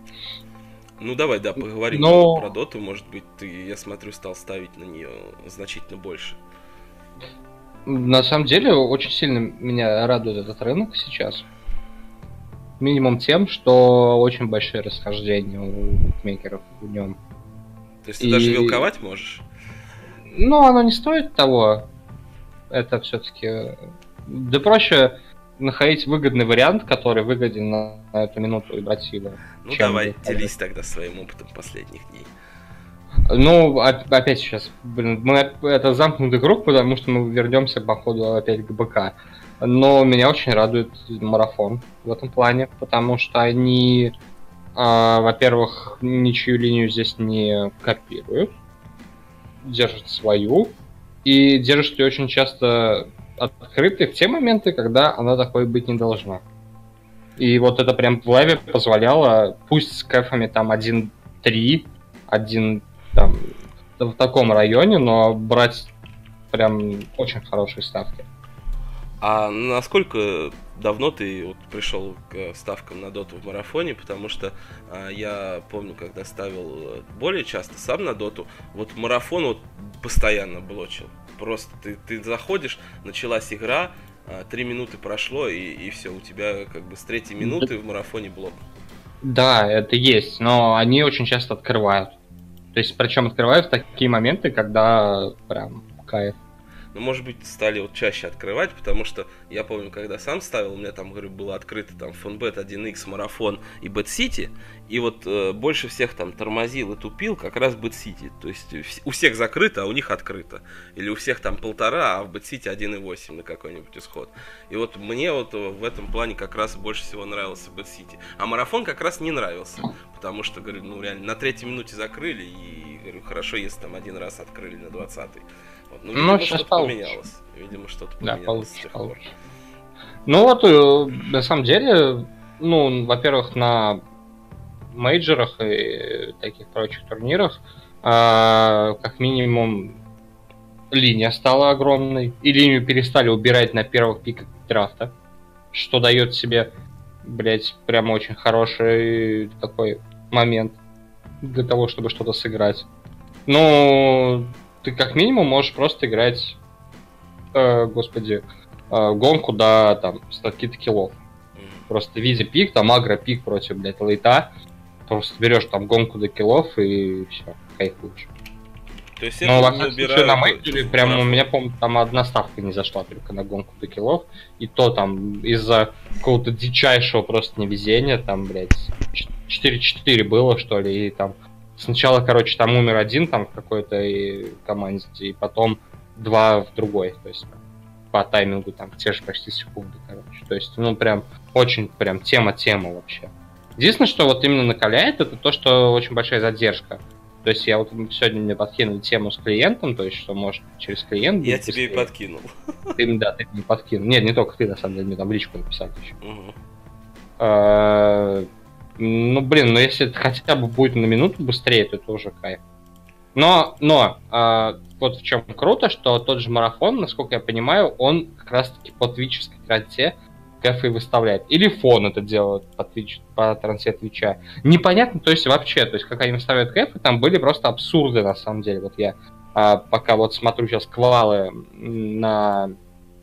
Ну давай, да, поговорим Но... про доту. Может быть, ты, я смотрю, стал ставить на нее значительно больше. На самом деле, очень сильно меня радует этот рынок сейчас. Минимум тем, что очень большие расхождения у букмекеров в нем. То есть ты И... даже вилковать можешь? Ну, оно не стоит того. Это все-таки да проще находить выгодный вариант, который выгоден на, на эту минуту и брать его. Ну давай, делись тогда своим опытом последних дней. Ну, опять сейчас, блин, мы, это замкнутый круг, потому что мы вернемся, походу, опять к БК. Но меня очень радует марафон в этом плане, потому что они, э, во-первых, ничью линию здесь не копируют, держат свою, и держат ее очень часто открытой в те моменты, когда она такой быть не должна. И вот это прям в лайве позволяло, пусть с кэфами там 1-3, 1 там в таком районе, но брать прям очень хорошие ставки. А насколько давно ты вот пришел к ставкам на доту в марафоне? Потому что а, я помню, когда ставил э, более часто сам на доту, вот марафон вот постоянно блочил. Просто ты, ты заходишь, началась игра, а, три минуты прошло, и, и все, у тебя как бы с третьей минуты в марафоне блок. Да, это есть, но они очень часто открывают. То есть, причем открывают в такие моменты, когда прям кайф но, может быть, стали вот чаще открывать, потому что я помню, когда сам ставил, у меня там, говорю, было открыто там Фонбет 1x, Марафон и Бэт Сити, и вот э, больше всех там тормозил и тупил как раз BetCity, то есть у всех закрыто, а у них открыто, или у всех там полтора, а в BetCity 1.8 на какой-нибудь исход. И вот мне вот в этом плане как раз больше всего нравился BetCity, а Марафон как раз не нравился, потому что, говорю, ну реально на третьей минуте закрыли, и говорю, хорошо, если там один раз открыли на 20-й. Ну, видимо, ну сейчас поменялось. Видимо, что-то поменялось. Да, получше, получше. Ну вот, э, на самом деле, ну, во-первых, на мейджорах и таких прочих турнирах, э, как минимум, линия стала огромной, и линию перестали убирать на первых пиках драфта, что дает себе, блять, прям очень хороший такой момент для того, чтобы что-то сыграть. Ну, ты как минимум можешь просто играть, э, господи, э, гонку до там каких-то киллов. Просто видя пик, там агро-пик против, блядь, лейта, просто берешь там гонку до киллов и все, кайфуешь. То есть ну, во всяком на мейджоре прям у меня, помню, там одна ставка не зашла только на гонку до киллов. И то там из-за какого-то дичайшего просто невезения, там, блядь, 4-4 было, что ли, и там сначала, короче, там умер один там в какой-то команде, и потом два в другой, то есть по таймингу там те же почти секунды, короче. То есть, ну, прям очень прям тема-тема вообще. Единственное, что вот именно накаляет, это то, что очень большая задержка. То есть я вот сегодня мне подкинул тему с клиентом, то есть что может через клиент... Я тебе и подкинул. Ты, да, ты мне подкинул. Нет, не только ты, на самом деле, мне там личку написал еще. Угу. Ну, блин, ну если это хотя бы будет на минуту быстрее, то это уже кайф. Но, но, а, вот в чем круто, что тот же марафон, насколько я понимаю, он как раз-таки по твической трансе кэфы выставляет. Или фон это делает по, Twitch, по трансе Твича. Непонятно, то есть вообще, то есть как они выставляют кэфы, там были просто абсурды на самом деле. Вот я а, пока вот смотрю сейчас квалы на...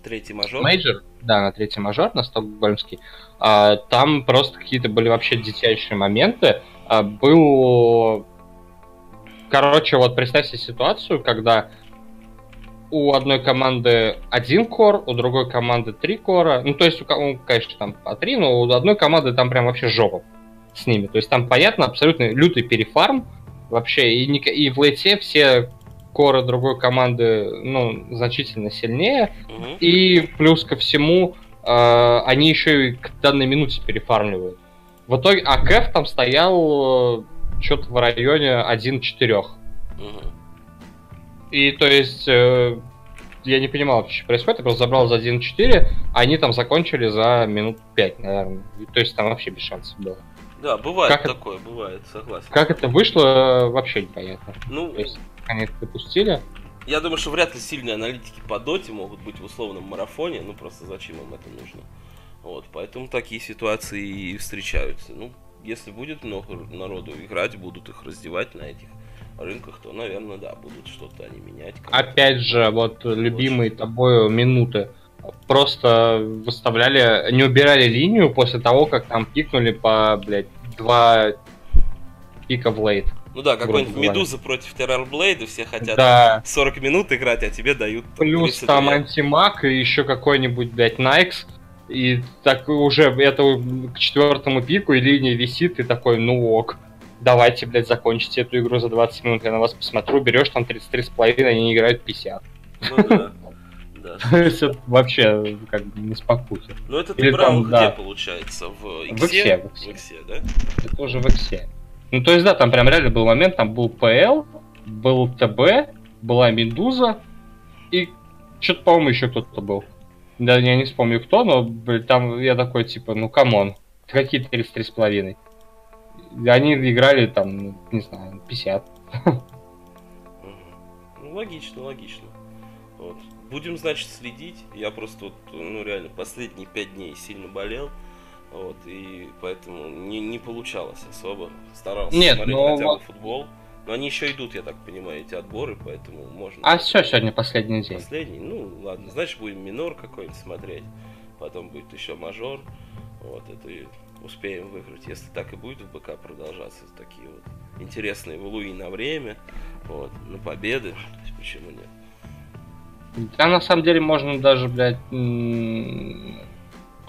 Третий мажор? Мейджор, да, на третий мажор, на стокгольмский. А, там просто какие-то были вообще дитячие моменты. А, был... Короче, вот представь себе ситуацию, когда у одной команды один кор, у другой команды три кора. Ну, то есть, у, ну, конечно, там по три, но у одной команды там прям вообще жопа с ними. То есть там, понятно, абсолютно лютый перефарм вообще. И, и в лейте все коры другой команды, ну, значительно сильнее. Mm-hmm. И плюс ко всему, э, они еще и к данной минуте перефармливают. В итоге, а Кэф там стоял э, что-то в районе 1-4. Mm-hmm. И то есть э, я не понимал, что происходит. Я просто забрал за 1.4, а они там закончили за минут 5, наверное. То есть там вообще без шансов было. Да, бывает как такое, это, бывает, согласен. Как это вышло, вообще непонятно. Ну, то есть они это допустили. Я думаю, что вряд ли сильные аналитики по доте могут быть в условном марафоне, ну просто зачем им это нужно. Вот, поэтому такие ситуации и встречаются. Ну, если будет много народу играть, будут их раздевать на этих рынках, то, наверное, да, будут что-то они менять. Опять же, вот любимые тобой минуты. Просто выставляли, не убирали линию после того, как там пикнули по, блядь, два пика в лейт. Ну да, какой-нибудь Медуза против Террорблейда, все хотят да. 40 минут играть, а тебе дают Плюс там антимаг и еще какой-нибудь, блядь, Найкс. И так уже это к четвертому пику и линия висит, и такой, ну ок давайте, блядь, закончите эту игру за 20 минут, я на вас посмотрю, берешь там 33,5, они играют 50. Ну да. Это вообще как бы не спокуйся. Ну это ты брал где, получается? В Иксе? В Иксе, да? Это уже в Иксе. Ну то есть да, там прям реально был момент, там был ПЛ, был ТБ, была Медуза, и что-то, по-моему, еще кто-то был. Да, я не вспомню кто, но блин, там я такой, типа, ну come on, какие 33,5. Они играли там, не знаю, 50. Ну, логично, логично. Вот. Будем, значит, следить. Я просто вот, ну, реально, последние пять дней сильно болел. Вот, и поэтому не, не получалось особо. Старался Нет, смотреть но хотя бы футбол. Но они еще идут, я так понимаю, эти отборы, поэтому можно... А все, сегодня последний день. Последний? Ну, ладно. Значит, будем минор какой-нибудь смотреть. Потом будет еще мажор. Вот, это успеем выиграть. Если так и будет в БК продолжаться, такие вот интересные валуи на время, вот, на победы, почему нет? Да, на самом деле можно даже, блядь,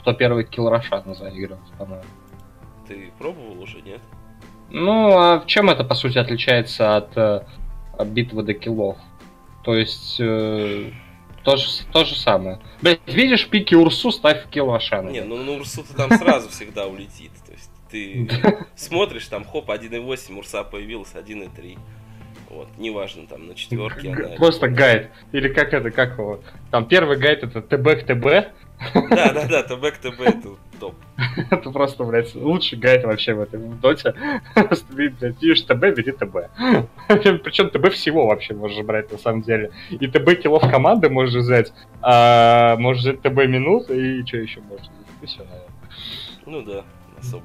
кто первый Рошана заигрывать, по-моему. Ты пробовал уже, нет? Ну, а в чем это, по сути, отличается от, от э, битвы до киллов? То есть, э, то же, то же самое. Блять, видишь пики Урсу, ставь килл Ашана. Не, ну, ну Урсу-то там сразу всегда улетит. То есть ты смотришь, там хоп, 1.8, Урса появилась, 1.3. Вот, неважно, там на четверке она... Просто гайд. Или как это, как его? Там первый гайд это ТБ к ТБ. Да, да, да, ТБ к ТБ. Это топ. Это просто, блядь, лучший гайд вообще в этом доте. Блядь, видишь ТБ, бери ТБ. Причем ТБ всего вообще можешь брать, на самом деле. И ТБ килов команды можешь взять, а можешь взять ТБ минут, и что еще можешь взять? И все, наверное. Ну да, особо,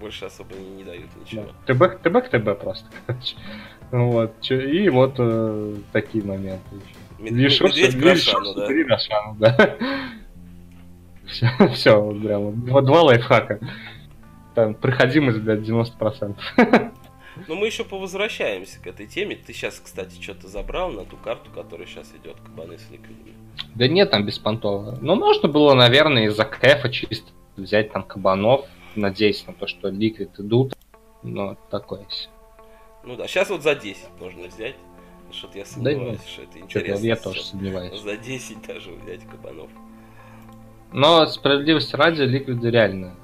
больше особо не, не дают ничего. Да. ТБ, ТБ к ТБ просто, короче. Вот, и вот э, такие моменты еще. Мед- Лишился, Медведь к лишился Рошану, да. три Рошана, да. Все, все, вот прям два, два лайфхака. Там проходимость, блядь, 90%. Но мы еще повозвращаемся к этой теме. Ты сейчас, кстати, что-то забрал на ту карту, которая сейчас идет, кабаны с ликвидами. Да нет, там беспонтово. Ну, можно было, наверное, из-за кэфа чисто взять там кабанов, надеясь на то, что ликвид идут. Но такое все. Ну да, сейчас вот за 10 можно взять. Что-то я сомневаюсь, что это интересно. я тоже сомневаюсь. За 10 даже взять кабанов. Но справедливости ради, ликвиды реально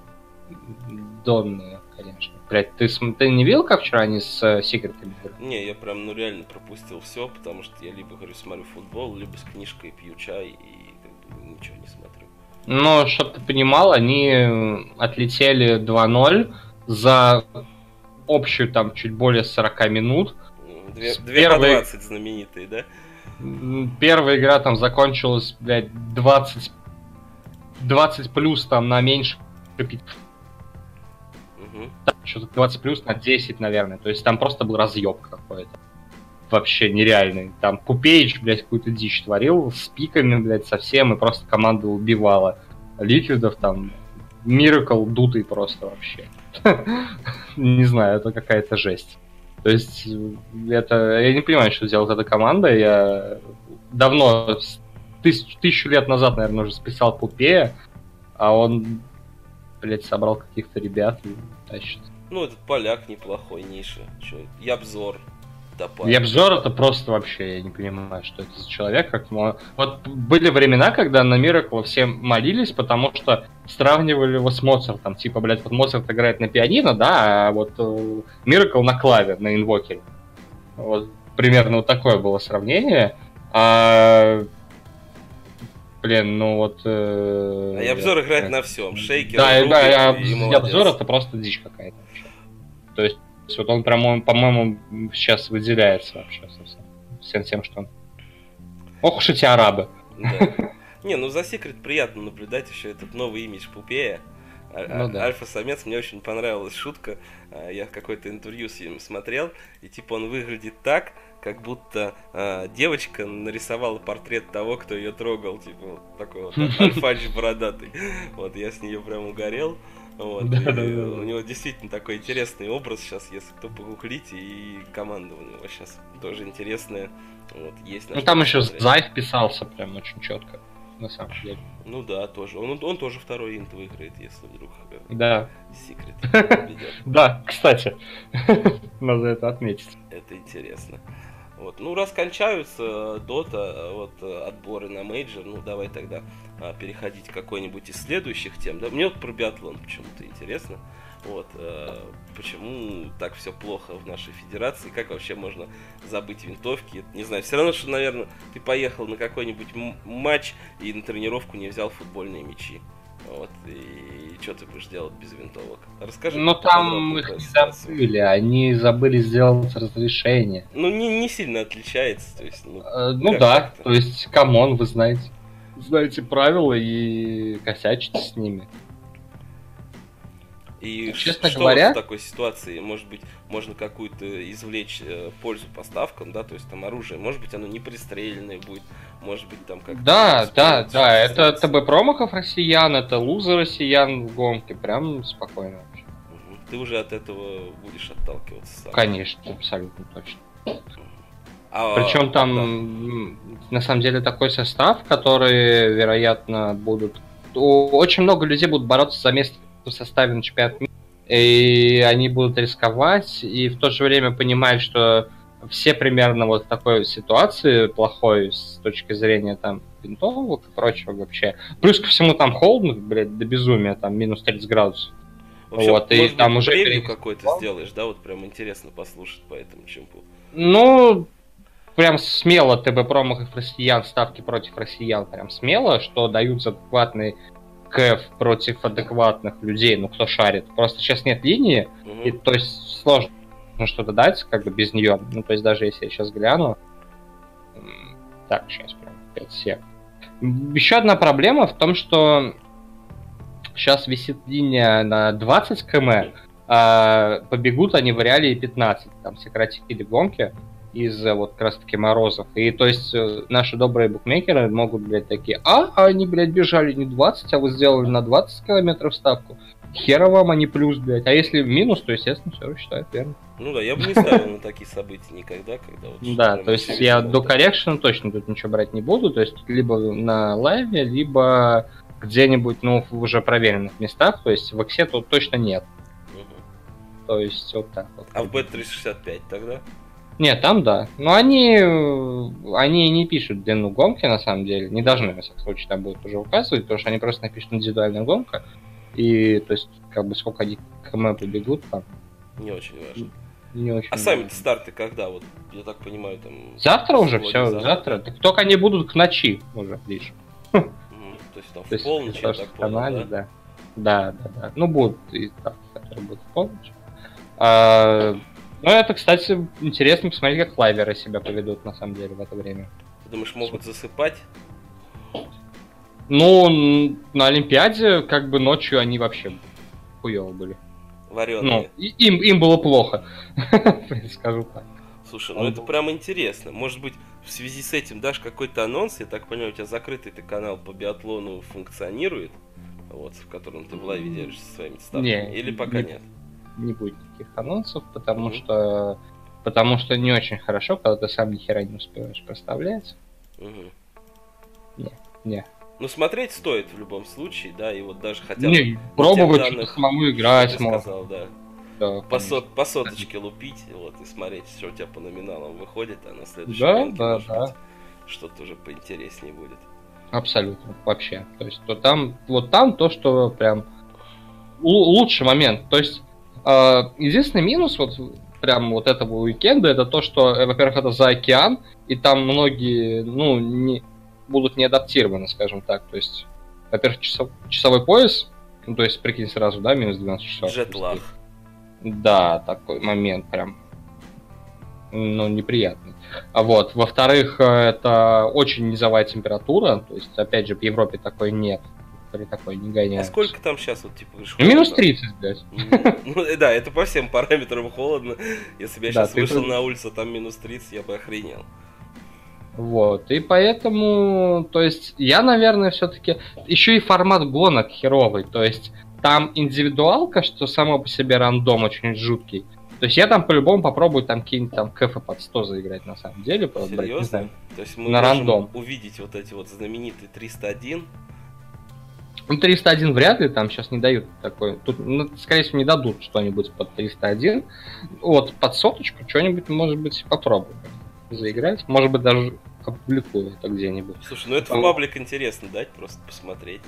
донные, конечно. Блять, ты, ты не видел, как вчера они с э, секретами? Не, я прям, ну реально пропустил все, потому что я либо, говорю, смотрю футбол, либо с книжкой пью чай и как бы ничего не смотрю. Но, чтоб ты понимал, они э, отлетели 2-0 за общую там чуть более 40 минут. М, Две, С две по первой- 20 знаменитые, да? Первая игра там закончилась, блядь, 20, 20 плюс там на меньше Мгм. что-то 20 плюс на 10, наверное. То есть там просто был разъеб какой-то. Вообще нереальный. Там Пупеич, блядь, какую-то дичь творил с пиками, блядь, совсем, и просто команда убивала. Ликвидов там, Миракл дутый просто вообще. Не знаю, это какая-то жесть. То есть, это... Я не понимаю, что делает эта команда. Я давно, тысяч- тысячу лет назад, наверное, уже списал Пупея, а он, блядь, собрал каких-то ребят и тащит. Ну, этот поляк неплохой, Ниша. Чё, и обзор. Топай. И обзор это просто вообще, я не понимаю, что это за человек. Как ему- Вот были времена, когда на Миракла все молились, потому что сравнивали его с Моцартом. Типа, блядь, вот Моцарт играет на пианино, да, а вот Миракл на клаве, на инвокере. Вот примерно вот такое было сравнение. А, блин, ну вот... э, А и обзор я- играет на всем. Шейкер, Да, да, об- и и обзор это просто дичь какая-то. То есть вот он прям, он, по-моему, сейчас выделяется вообще совсем. Всем тем, что он... Ох уж эти арабы. Да. Не, ну за секрет приятно наблюдать еще этот новый имидж Пупея. А- Ну а- да. Альфа-самец, мне очень понравилась шутка. А, Я какое-то интервью с ним смотрел, и типа он выглядит так, как будто а, девочка нарисовала портрет того, кто ее трогал, типа вот такой вот альфач бородатый. Вот я с нее прям угорел. Вот, Да, да, да, у него действительно такой интересный образ сейчас, если кто погуглите, и команда у него сейчас тоже интересная. Вот, есть Ну там еще посмотреть. Зай вписался прям очень четко, на самом деле. Ну да, тоже. Он, он тоже второй инт выиграет, если вдруг э, Да, секрет да, кстати, надо это отметить. Это интересно. Вот. Ну, раз кончаются дота, вот э, отборы на мейджор, ну давай тогда а, переходить к какой-нибудь из следующих тем. Да? Мне вот про биатлон почему-то интересно. Вот, э, почему так все плохо в нашей федерации, как вообще можно забыть винтовки, не знаю, все равно, что, наверное, ты поехал на какой-нибудь матч и на тренировку не взял футбольные мячи. Вот, и что ты будешь делать без винтовок? Расскажи. Ну там их не забыли, они забыли сделать разрешение. Ну, не, не сильно отличается, то есть, ну, Э, Ну да, так-то? то есть, come on, вы знаете. Знаете правила и косячите с ними. И Честно что говоря- в такой ситуации, может быть, можно какую-то извлечь э, пользу поставкам, да, то есть там оружие, может быть, оно не пристреленное будет, может быть, там как-то... Да, да, да, это. ТБ промахов россиян, это лузы россиян в гонке, прям спокойно вообще. Ты уже от этого будешь отталкиваться сам. Конечно, абсолютно точно. А, Причем там, да. на самом деле, такой состав, который, вероятно, будут... Очень много людей будут бороться за место в составе на чемпионат мира, и они будут рисковать, и в то же время понимать, что все примерно вот в такой ситуации плохой с точки зрения там винтовок и прочего вообще. Плюс ко всему там холодно, блядь, до безумия, там минус 30 градусов. В общем, вот, и может там уже превью какой-то сделаешь, да, вот прям интересно послушать по этому чемпу. Ну, прям смело ТБ промахов россиян, ставки против россиян, прям смело, что даются адекватные кэф против адекватных людей, ну кто шарит. Просто сейчас нет линии, Мгм. и то есть сложно что-то дать, как бы без нее. Ну, то есть даже если я сейчас гляну. Так, сейчас прям 5 сек. Еще одна проблема в том, что сейчас висит линия на 20 км, а побегут они в реалии 15. Там сократили гонки из-за вот как раз таки морозов. И то есть э, наши добрые букмекеры могут, блядь, такие, а, они, блядь, бежали не 20, а вы сделали на 20 километров ставку. Хера вам, а не плюс, блядь. А если минус, то, естественно, все рассчитают верно. Ну да, я бы не ставил на такие события никогда, когда вот... Да, то есть я до коррекшена точно тут ничего брать не буду. То есть либо на лайве, либо где-нибудь, ну, в уже проверенных местах. То есть в Иксе тут точно нет. То есть вот так вот. А в B365 тогда? Нет, там да. Но они, э, они не пишут длину гонки, на самом деле. Не должны, во всяком случае, там будут уже указывать, потому что они просто напишут индивидуальная гонка. И, то есть, как бы, сколько они км побегут, там, Не очень важно. не очень... А сами старты когда? Вот, я так понимаю, там... Завтра уже все, завтра. Так только они будут к ночи уже лишь. Мгм. То есть там То в есть, полночь, то, я так понял, канале, да? да? Да, да, да. Ну, будут и так, которые будут в полночь. А, ну, это, кстати, интересно посмотреть, как лайверы себя поведут, на самом деле, в это время. Ты думаешь, могут засыпать? Ну, на Олимпиаде, как бы ночью они вообще хуево были. Ну, Вареные. и- им, им было плохо. Скажу так. Слушай, ну это прям интересно. Может быть, в связи с этим дашь какой-то анонс? Я так понимаю, у тебя закрытый ты канал по биатлону функционирует, вот, в котором ты в лайве делишься со своими ставками. Не, Или пока не- нет? Не будет никаких анонсов, потому Мгм. что потому что не очень хорошо, когда ты сам ни хера не успеваешь проставлять. Мгм. Не, не. Ну, смотреть стоит в любом случае, да, и вот даже хотя бы... Не, пробовать данных, самому играть можно. сказал, да. Да, По, конечно. сот- по соточке лупить, вот, и смотреть, что у тебя по номиналам выходит, а на следующей Да, да, да. что-то уже поинтереснее будет. Абсолютно, вообще. То есть, то там, вот там то, что прям лу- лучший момент. То есть, единственный минус вот прям вот этого уикенда, это то, что, э, во-первых, это за океан, и там многие, ну, не, будут не адаптированы, скажем так. То есть, во-первых, часов- часовой пояс, ну, то есть, прикинь сразу, да, минус 12 часов. Джетлаг. Да, такой момент прям, ну, неприятный. А вот, во-вторых, э, это очень низовая температура, то есть, опять же, в Европе такой нет, при такой не А гоняют. сколько там сейчас, вот, типа, говоришь, Ну, минус холодно? 30, блядь. Ну, э, да, это по всем параметрам холодно. Если бы я Да, сейчас ты вышел при- на улицу, там минус 30, я бы охренел. Вот, и поэтому, то есть, я, наверное, все-таки... Еще и формат гонок херовый, то есть, там индивидуалка, что само по себе рандом очень жуткий. То есть, я там по-любому попробую там какие-нибудь там кэфы под 100 заиграть, на самом деле. просто, блядь, не Серьезно? знаю. То есть мы На можем рандом. увидеть вот эти вот знаменитые 301. Ну, 301 вряд ли, там сейчас не дают такой. Тут, ну, скорее всего, не дадут что-нибудь под 301. Вот, под соточку что-нибудь, может быть, попробую заиграть. Может быть, даже опубликую это где-нибудь. Слушай, ну это в Там- паблик интересно дать, просто посмотреть.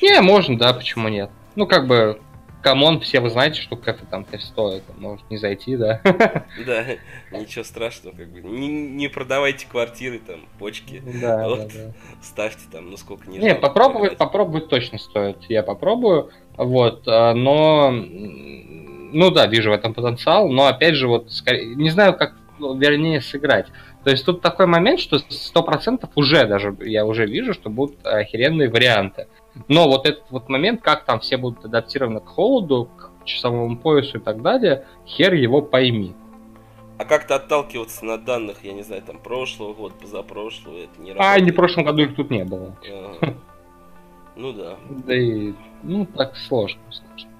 Не, можно, да, почему нет. Ну, как бы, come on, все вы знаете, что кэф там стоит. Может не зайти, да. Да, ничего страшного, как бы. Не, не продавайте квартиры, там, почки. Да, да, Вот. да. Ставьте там, ну сколько не Не, попробовать, попробовать точно стоит. Я попробую. Вот, а, но, ну да, вижу в этом потенциал, но опять же, вот, скорее, не знаю, как, ну, вернее, сыграть. То есть тут такой момент, что 100% уже даже, я уже вижу, что будут охеренные варианты. Но вот этот вот момент, как там все будут адаптированы к холоду, к часовому поясу и так далее, хер его пойми. А как-то отталкиваться на данных, я не знаю, там, прошлого года, позапрошлого, это не А работает. не в прошлом году их тут не было. Ага. Ну да. Да и, ну, так сложно. сложно.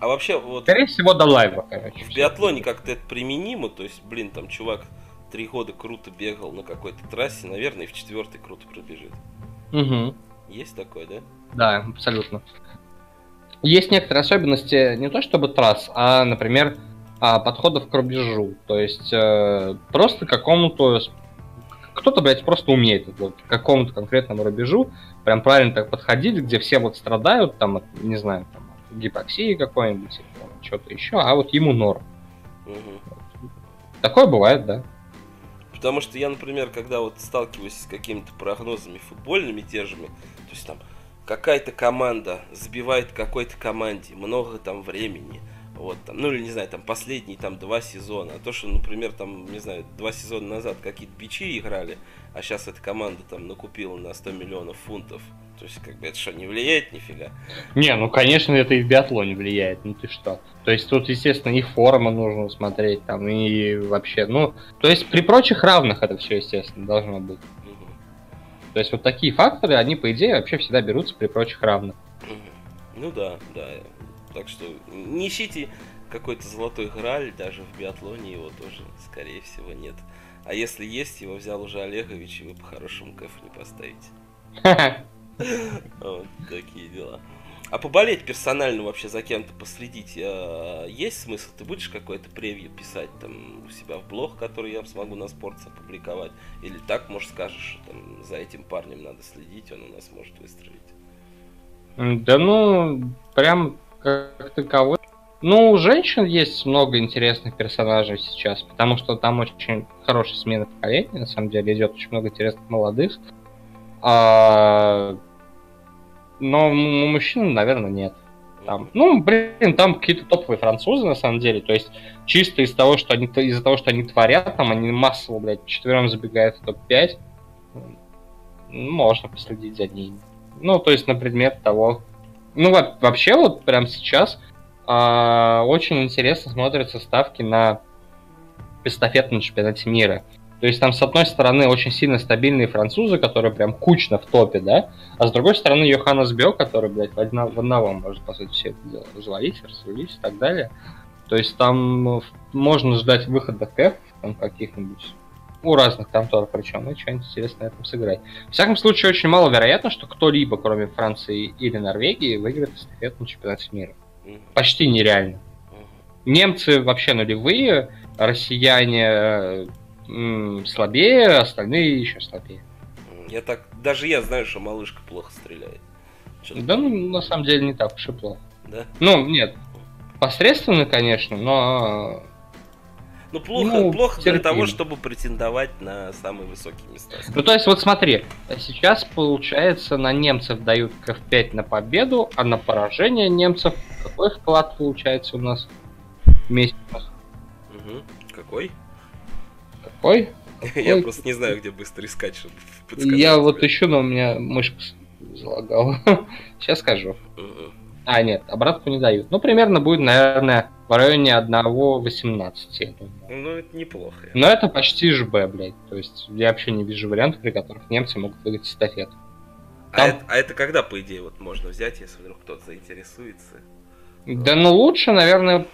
А вообще, вот Скорее всего, до лайва, короче. в биатлоне как-то это применимо, то есть, блин, там чувак три года круто бегал на какой-то трассе, наверное, и в четвертый круто пробежит. Угу. Есть такое, да? Да, абсолютно. Есть некоторые особенности не то чтобы трасс, а, например, а, подходов к рубежу. То есть э, просто какому-то... Кто-то, блядь, просто умеет вот, к какому-то конкретному рубежу прям правильно так подходить, где все вот страдают, там, от, не знаю, там, от гипоксии какой-нибудь, что-то еще, а вот ему норм. Мгм. Такое бывает, да. Потому что я, например, когда вот сталкиваюсь с какими-то прогнозами футбольными, те же, то есть там какая-то команда забивает какой-то команде много там времени, вот, там, ну или не знаю, там последние там два сезона. А то, что, например, там, не знаю, два сезона назад какие-то бичи играли, а сейчас эта команда там накупила на 100 миллионов фунтов. То есть, как бы это что, не влияет нифига? Не, ну конечно, это и в биатлоне влияет, ну ты что. То есть тут, естественно, их форма нужно смотреть, там, и вообще, ну, то есть при прочих равных это все, естественно, должно быть. То есть вот такие факторы, они, по идее, вообще всегда берутся при прочих равных. Ну да, да. Так что не ищите какой-то золотой граль, даже в биатлоне его тоже, скорее всего, нет. А если есть, его взял уже Олегович, и вы по-хорошему кэф не поставите. Вот такие дела. А поболеть персонально вообще за кем-то последить э, есть смысл? Ты будешь какое-то превью писать там у себя в блог, который я смогу на спортс опубликовать? Или так, может, скажешь, что там за этим парнем надо следить, он у нас может выстрелить? Да ну, прям как таковой. Ну, у женщин есть много интересных персонажей сейчас, потому что там очень хорошая смена поколений, на самом деле, идет очень много интересных молодых. А, Но у мужчин, наверное, нет. Там, ну, блин, там какие-то топовые французы, на самом деле. То есть, чисто из того, что они из-за того, что они творят, там они массово, блядь, четвером забегают в топ-5. Ну, Можно последить за ними. Ну, то есть, на предмет того. Ну, во- вообще, вот прям сейчас а, очень интересно смотрятся ставки на эстафету на чемпионате мира. То есть там, с одной стороны, очень сильно стабильные французы, которые прям кучно в топе, да, а с другой стороны, Йоханнес Бё, который, блядь, в, одно- в одного может, по сути, все это дело развалить, разрулить и так далее. То есть там ну, можно ждать выхода кэф, там каких-нибудь, у разных контор причем, и что-нибудь интересное на этом сыграть. В всяком случае, очень маловероятно, что кто-либо, кроме Франции или Норвегии, выиграет эстафету на чемпионате мира. Почти нереально. Немцы вообще нулевые, россияне э, слабее, остальные еще слабее. Я так, даже я знаю, что малышка плохо стреляет. Чё-то Да, ну, на самом деле, не так уж и плохо. да? Ну, нет, посредственно, конечно, но... Ну плохо, Ну, плохо для терпимо. того, чтобы претендовать на самые высокие места. Ну, то есть, вот смотри, сейчас, получается, на немцев дают КФ-5 на победу, а на поражение немцев какой вклад получается у нас в месяцах? Мгм. Какой? Какой? Я Ой. просто не знаю, где быстро искать, чтобы подсказать Я вот ищу, но у меня мышка залагала. Сейчас скажу. А, нет, обратку не дают. Ну, примерно будет, наверное, в районе 1.18, я думаю. Ну, это неплохо. Но это почти ЖБ, блядь. То есть я вообще не вижу вариантов, при которых немцы могут выиграть эстафету. А, Там- это, а это когда, по идее, вот можно взять, если вдруг кто-то заинтересуется? Да ну лучше, наверное...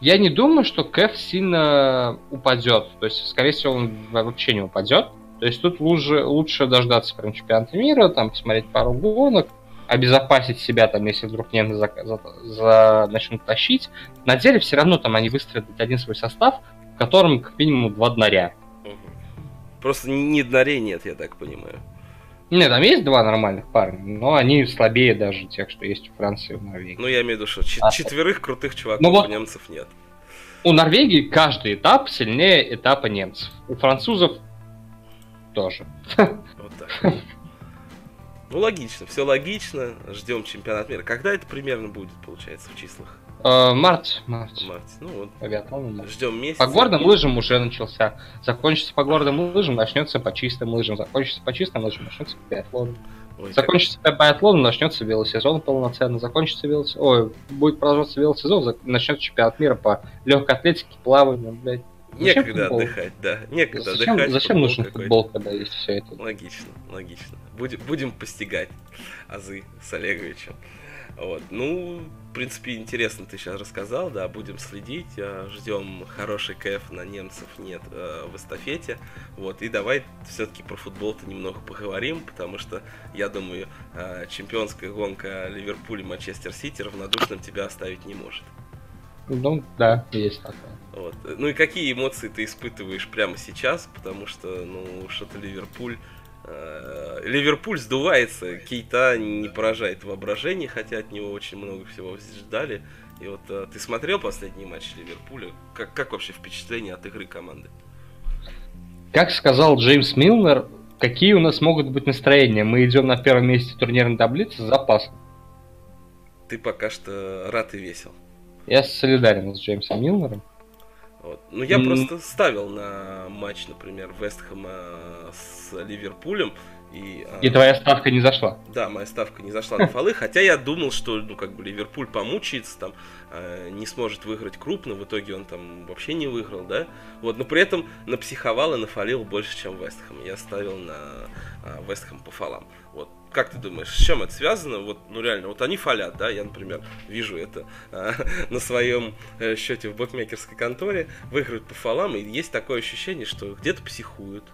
Я не думаю, что Кэф сильно упадет. То есть, скорее всего, он вообще не упадет. То есть тут лучше, лучше дождаться прям чемпионата мира, там посмотреть пару гонок, обезопасить себя, там, если вдруг немцы за, за- за- начнут тащить. На деле все равно там они выстроят один свой состав, в котором как минимум два днаря. Просто ни днарей нет, я так понимаю. Не, там есть два нормальных парня, но они слабее даже тех, что есть у Франции и у Норвегии. Ну, я имею в виду, что А- четверых крутых чуваков Ну вот- у немцев нет. У Норвегии каждый этап сильнее этапа немцев. У французов тоже. Вот так. Ну, логично, все логично. Ждем чемпионат мира. Когда это примерно будет, получается, в числах? Э, март, март. В марте. Ну, вот, март. ждем месяц. По горным лыжам уже начался. Закончится по горным лыжам, начнется по чистым лыжам. Закончится по чистым лыжам, начнется по биатлону. Ой, как- Закончится по биатлону, начнется велосезон полноценно. Закончится велосезон... Ой, будет продолжаться велосезон, начнется чемпионат мира по легкой атлетике, плаванию, блядь. Зачем Некогда футбол? отдыхать, да. Некогда Зачем, отдыхать. зачем нужен футбол, когда есть все это? Логично, логично. Будем, будем постигать азы с Олеговичем. Вот. Ну, принципе, интересно ты сейчас рассказал, да, будем следить, а, ждем хороший кэф на немцев нет э, в эстафете, вот, и давай все-таки про футбол-то немного поговорим, потому что, я думаю, э, чемпионская гонка Ливерпуль и Манчестер Сити равнодушным тебя оставить не может. Ну, да, есть такое. Вот. Ну и какие эмоции ты испытываешь прямо сейчас, потому что, ну, что-то Ливерпуль... э, Ливерпуль сдувается, Кейта не поражает воображение, хотя от него очень много всего ждали. И вот э, ты смотрел последний матч Ливерпуля? Как, как вообще впечатление от игры команды? Как сказал Джеймс Милнер, какие у нас могут быть настроения? Мы идем на первом месте турнирной таблицы с запасом. Ты пока что рад и весел. Я солидарен с Джеймсом Милнером. Вот. Ну, я mm. просто ставил на матч, например, Вестхэма с Ливерпулем. И, и твоя ставка не зашла? Да, моя ставка не зашла на фолы, хотя я думал, что ну как бы Ливерпуль помучается, там э, не сможет выиграть крупно, в итоге он там вообще не выиграл, да. Вот, но при этом напсиховал и нафалил больше, чем Вестхэм. Я ставил на э, Вестхэм по фолам. Как ты думаешь, с чем это связано? Вот, ну реально, вот они фалят, да, я, например, вижу это э, на своем э, счете в букмекерской конторе, выигрывают по фолам, и есть такое ощущение, что где-то психуют,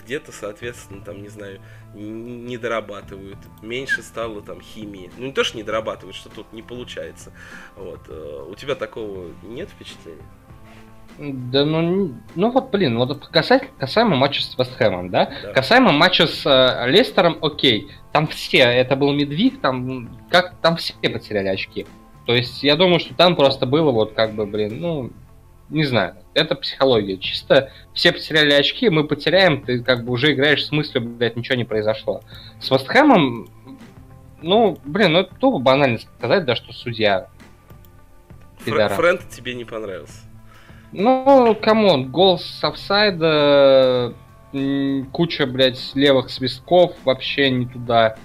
где-то, соответственно, там, не знаю, не дорабатывают, меньше стало там химии. Ну, не то, что не дорабатывают, что тут не получается. Вот. Э, у тебя такого нет впечатления? Да, ну, ну вот, блин, вот касательно, касаемо матча с Вестхэмом, да? да? Касаемо матча с э, Лестером, окей. Там все, это был Медвиг, там, как, там все потеряли очки. То есть я думаю, что там просто было вот как бы, блин, ну, не знаю, это психология. Чисто все потеряли очки, мы потеряем, ты как бы уже играешь с мыслью, блядь, ничего не произошло. С Вестхэмом, ну, блин, ну это тупо банально сказать, да, что судья. Фр- тебе не понравился? Ну, come on, гол с офсайда, куча, блядь, левых свистков, вообще не туда.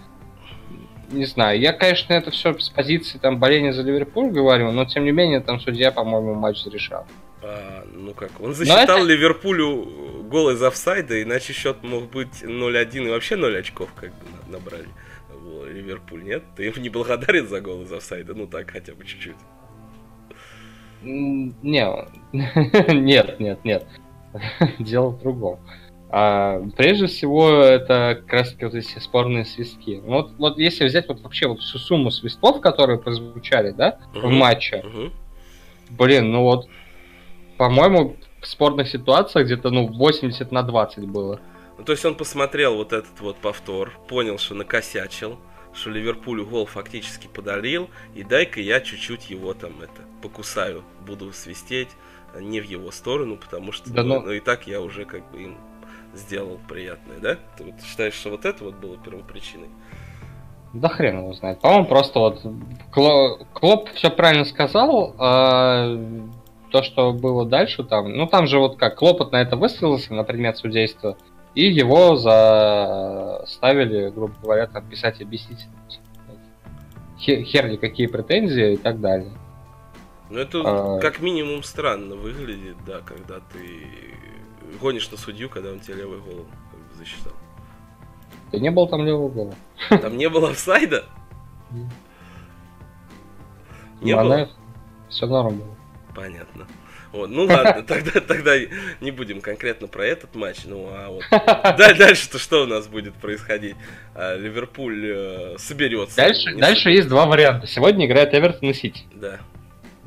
Не знаю, я, конечно, это все с позиции там боления за Ливерпуль говорю, но тем не менее там судья, по-моему, матч зарешал. А, ну как, он засчитал это... Ливерпулю гол из офсайда, иначе счет мог быть 0-1 и вообще 0 очков как бы набрали. Ливерпуль, нет? Ты ему не благодарен за гол из офсайда? Ну так, хотя бы чуть-чуть. Не, нет, нет, нет. Дело в другом. А, прежде всего, это как раз таки вот эти спорные свистки. Вот, вот если взять вот вообще вот всю сумму свистков, которые прозвучали, да, uh-huh. в матче, uh-huh. блин, ну вот по-моему, в спорных ситуациях где-то, ну, 80 на 20 было. Ну, то есть он посмотрел вот этот вот повтор, понял, что накосячил, что Ливерпулю гол фактически подарил, и дай-ка я чуть-чуть его там это покусаю, буду свистеть не в его сторону, потому что да, ну, но... ну, и так я уже как бы им сделал приятное, да? Ты вот считаешь, что вот это вот было первопричиной? Да хрен его знает. По-моему, просто вот Клоп все правильно сказал, а то, что было дальше там, ну там же вот как, Клопот на это выстрелился на предмет судейства, и его заставили, грубо говоря, там писать и объяснить херли какие претензии и так далее. Ну это а... как минимум странно выглядит, да, когда ты гонишь на судью, когда он тебе левый голову как бы засчитал. Да не было там левого гола. Там не было офсайда? Не было? Все норм было. Понятно. Вот, ну ладно, тогда, тогда не будем конкретно про этот матч. Ну а вот дальше-то что у нас будет происходить? А, Ливерпуль э, соберется. Дальше, дальше есть два варианта. Сегодня играет Эвертон и Сити. Да.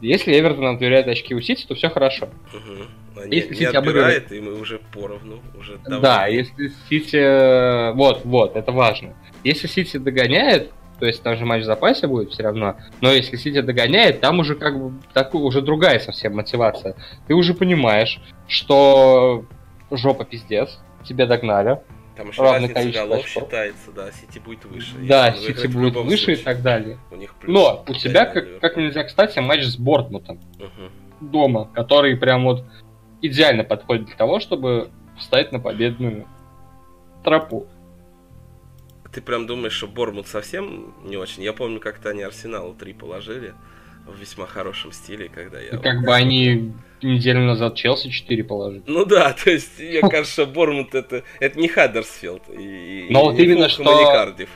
Если Эвертон отбирает очки у Сити, то все хорошо. Угу. А если не, Сити отбирает, и мы уже поровну. Уже да, если Сити... Э, вот, вот, это важно. Если Сити догоняет, то есть там же матч в запасе будет все равно. Но если Сити догоняет, там уже как бы так, уже другая совсем мотивация. Ты уже понимаешь, что жопа пиздец, тебя догнали. Там еще равное количество голов очков. считается, да, Сити будет выше. Да, Сити будет выше случае. и так далее. У них Но у тебя, как, как нельзя кстати, матч с Борнмутом угу. дома, который прям вот идеально подходит для того, чтобы встать на победную тропу. Ты прям думаешь, что Бормут совсем не очень? Я помню, как-то они Арсеналу 3 положили в весьма хорошем стиле, когда я... Как бы они неделю назад Челси 4 положили. Ну да, то есть, мне кажется, Бормут это, это не Хаддерсфилд. И, Но вот именно что... Кардив.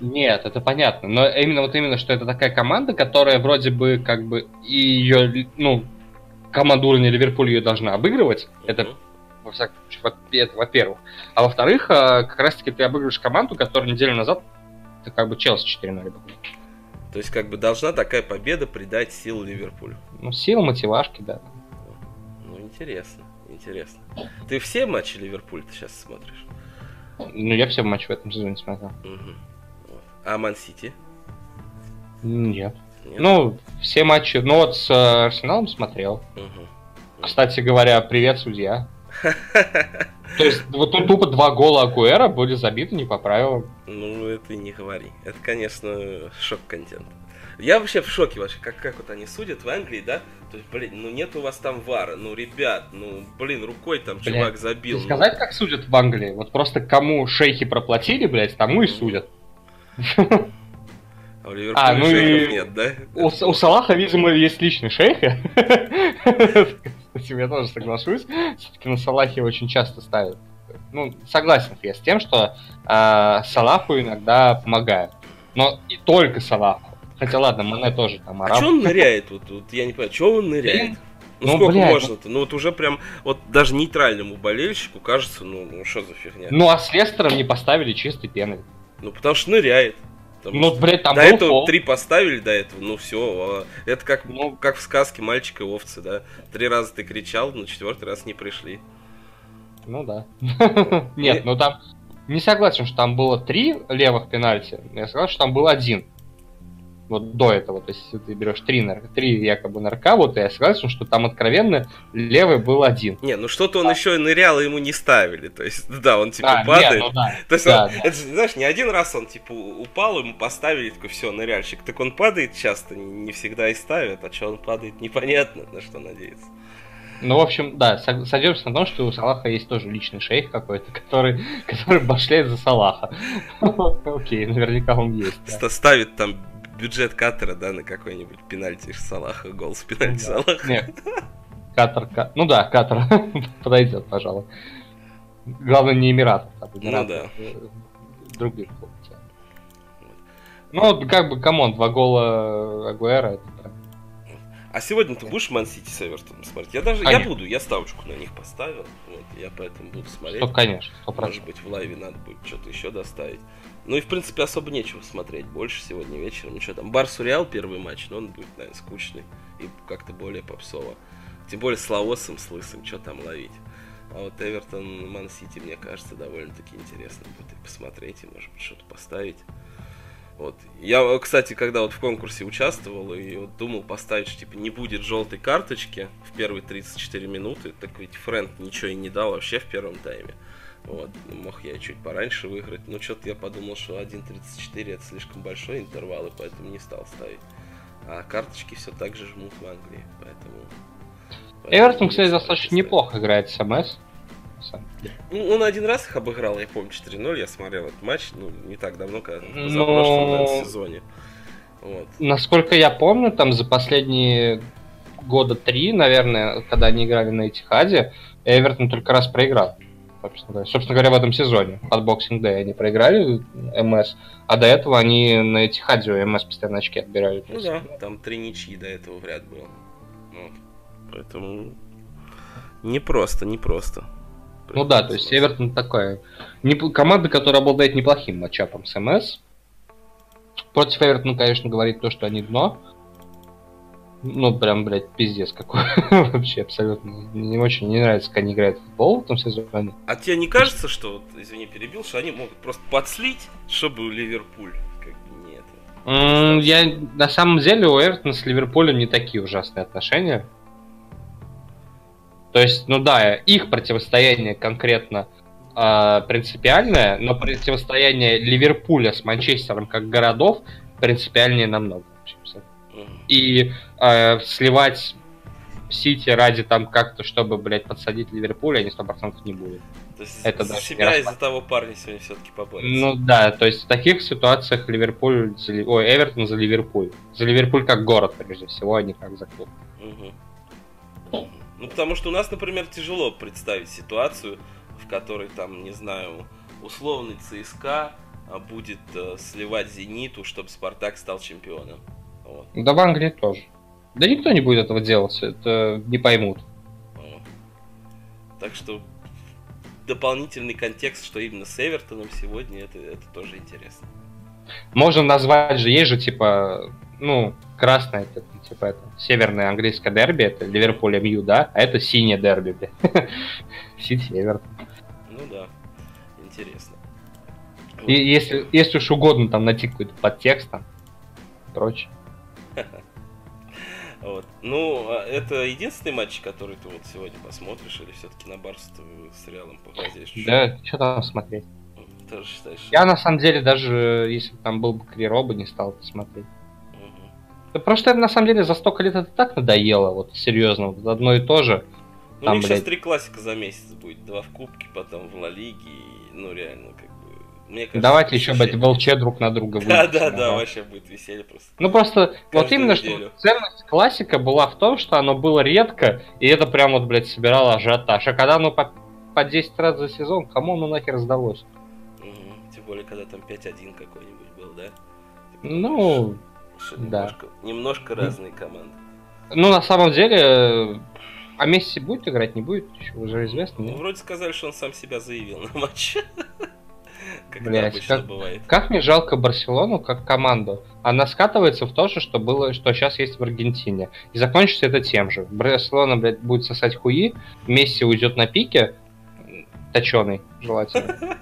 Нет, это понятно. Но именно вот именно, что это такая команда, которая вроде бы как бы и ее, ну, команда уровня Ливерпуль ее должна обыгрывать. Uh-huh. Это во всяком случае, это во-первых. А во-вторых, э, как раз-таки ты обыгрываешь команду, которая неделю назад ты как бы Челси 4-0 То есть, как бы должна такая победа придать сил Ливерпулю. Ну, сил, мотивашки, да. Ну, интересно, интересно. Ты все матчи Ливерпуля ты сейчас смотришь? Ну, я все матчи в этом сезоне смотрел. Угу. Вот. А Ман-Сити? Нет. Нет. Ну, все матчи, ну вот с э, Арсеналом смотрел. Угу. Кстати говоря, привет, судья. То есть вот тут тупо два гола Агуэра были забиты не по правилам. Ну, это не говори. Это, конечно, шок-контент. Я вообще в шоке вообще, как, как вот они судят в Англии, да? То есть, блин, ну нет у вас там вара, ну, ребят, ну, блин, рукой там блядь, чувак забил. Ну. Сказать, как судят в Англии? Вот просто кому шейхи проплатили, блядь, тому и судят. А у Ливерпуля а, ну и... нет, да? У, у Салаха, видимо, есть личный шейх. С этим я тоже соглашусь. Все-таки на Салахе очень часто ставят. Ну, согласен я с тем, что э, Салаху иногда помогают. Но и только Салаху. Хотя ладно, Мане тоже там араб. А что он ныряет? Вот, вот я не понимаю, что он ныряет? Ну, ну сколько блядь, можно-то? Ну вот уже прям, вот даже нейтральному болельщику кажется, ну, ну что за фигня? Ну а с Лестером не поставили чистой пены. Ну потому что ныряет. Потому ну, блядь, там до этого фол. три поставили до этого, ну все. А, это как, ну, как в сказке мальчик и овцы, да. Три раза ты кричал, но четвертый раз не пришли. Ну да. Нет, ну там не согласен, что там было три левых пенальти. Я согласен, что там был один вот до этого, то есть ты берешь три, нар... три якобы нарка, вот я согласен, что там откровенно левый был один. Не, ну что-то он да. еще нырял, и ему не ставили, то есть, да, он типа а, падает. Нет, ну, да. То есть, да, он, да. это, знаешь, не один раз он типа упал, ему поставили, такой, все, ныряльщик. Так он падает часто, не всегда и ставят, а что он падает, непонятно, на что надеяться. Ну, в общем, да, сойдемся на том, что у Салаха есть тоже личный шейх какой-то, который, который башляет за Салаха. Окей, наверняка он есть. Ставит там бюджет Катера, да, на какой-нибудь пенальти Салаха, гол с пенальти да. Салаха. Нет. Катар, Катар, ну да, Катар подойдет, пожалуй. Главное, не Эмират. А ну да. Других клубов. Ну, как бы, come on, два гола Агуэра, это прям а сегодня ты будешь Ман Сити с Эвертоном смотреть? Я даже, конечно. я буду, я ставочку на них поставил. Вот, я поэтому буду смотреть. Ну, конечно. 100%. Может быть, в лайве надо будет что-то еще доставить. Ну и, в принципе, особо нечего смотреть больше сегодня вечером. Ну что там, Барсу Реал первый матч, но он будет, наверное, скучный и как-то более попсово. Тем более с Лаосом, с Лысым, что там ловить. А вот Эвертон, Ман Сити, мне кажется, довольно-таки интересно будет и посмотреть, и, может быть, что-то поставить. Вот. Я, кстати, когда вот в конкурсе участвовал и вот думал поставить, что типа не будет желтой карточки в первые 34 минуты, так ведь Фрэнд ничего и не дал вообще в первом тайме. Вот, мог я чуть пораньше выиграть, но что-то я подумал, что 1.34 это слишком большой интервал, и поэтому не стал ставить. А карточки все так же жмут в Англии, поэтому... Эвертон, кстати, достаточно неплохо играет с МС самом деле. Ну, он один раз их обыграл, я помню, 4-0, я смотрел этот матч, ну, не так давно, когда позапрошлом Но... сезоне. Вот. Насколько я помню, там за последние года три, наверное, когда они играли на Этихаде, Эвертон только раз проиграл. Собственно говоря. собственно говоря, в этом сезоне. От Boxing Day они проиграли МС, а до этого они на Этихаде у МС постоянно очки отбирали. Ну да, там три ничьи до этого в ряд было. Вот. Поэтому не просто, не просто. Ну да, то есть Эвертон такая не, команда, которая обладает неплохим матчапом с МС. Против Эвертона, конечно, говорит то, что они дно. Ну, прям, блядь, пиздец какой. Вообще, абсолютно. Не очень не нравится, как они играют в футбол в этом сезоне. А тебе не кажется, что, вот, извини, перебил, что они могут просто подслить, чтобы Ливерпуль как бы нет? Mm, я, на самом деле, у Эвертона с Ливерпулем не такие ужасные отношения. То есть, ну да, их противостояние конкретно э, принципиальное, но противостояние Ливерпуля с Манчестером как городов принципиальнее намного. И э, сливать Сити ради там как-то, чтобы, блядь, подсадить Ливерпуль, они сто процентов не будут. То есть это за себя из-за того парня сегодня все-таки поборется. Ну да, то есть в таких ситуациях Ливерпуль, за, ой, Эвертон за Ливерпуль. За Ливерпуль как город, прежде всего, а не как за клуб. Угу. Ну, потому что у нас, например, тяжело представить ситуацию, в которой, там, не знаю, условный ЦСКА а, будет э, сливать Зениту, чтобы Спартак стал чемпионом. Вот. Да в Англии тоже. Да никто не будет этого делать, это не поймут. Так что дополнительный контекст, что именно с Эвертоном сегодня, это, это тоже интересно. Можно назвать же, есть же типа, ну, красное, это, типа это северное английское дерби, это Ливерпуль МЮ, да, а это синее дерби, Сити Эвертон. Ну да, интересно. И если, если уж угодно там найти какой-то подтекст там, прочее. Вот. Ну, а это единственный матч, который ты вот сегодня посмотришь, или все-таки на Барс с Реалом поглазеешь? Да, что там смотреть? Тоже считаешь? Я на самом деле даже, если бы там был бы Крироба, не стал это смотреть. Да просто это на самом деле за столько лет это так надоело, вот серьезно, вот одно и то же. Ну, у них сейчас три классика за месяц будет. Два в Кубке, потом в Ла Лиге. И, ну, реально, как бы... Мне кажется, Давайте еще, блядь, в ЛЧ друг на друга Да, да, да, вообще будет веселье просто. Ну, просто вот именно, что ценность классика была в том, что оно было редко, и это прям вот, блядь, собирало ажиотаж. А когда оно по, по 10 раз за сезон, кому оно нахер сдалось? Угу. Тем более, когда там 5-1 какой-нибудь был, да? Ну, немножко, да. немножко разные команды. Ну, на самом деле, а Месси будет играть, не будет? Еще уже известно. Ну, вроде сказали, что он сам себя заявил на матч. Как Блять, как, бывает. как мне жалко Барселону как команду. Она скатывается в то же, что было, что сейчас есть в Аргентине. И закончится это тем же. Барселона, блядь, будет сосать хуи, Месси уйдет на пике, точеный, желательно.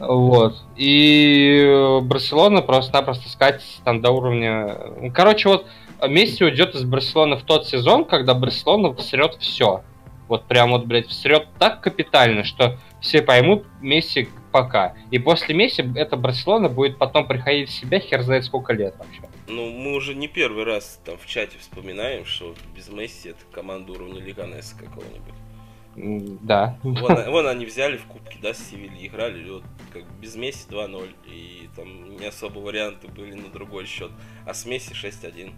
Вот. И Барселона просто-напросто скатится там до уровня... Короче, вот Месси уйдет из Барселоны в тот сезон, когда Барселона всрет все. Вот прям вот, блядь, всрет так капитально, что все поймут Месси пока. И после Месси эта Барселона будет потом приходить в себя хер знает сколько лет вообще. Ну, мы уже не первый раз там в чате вспоминаем, что без Месси это команда уровня Лиганеса какого-нибудь. Да. Вон, вон они взяли в кубке, да, с Севильей играли, вот как без Месси 2-0, и там не особо варианты были на другой счет, а с Месси 6-1.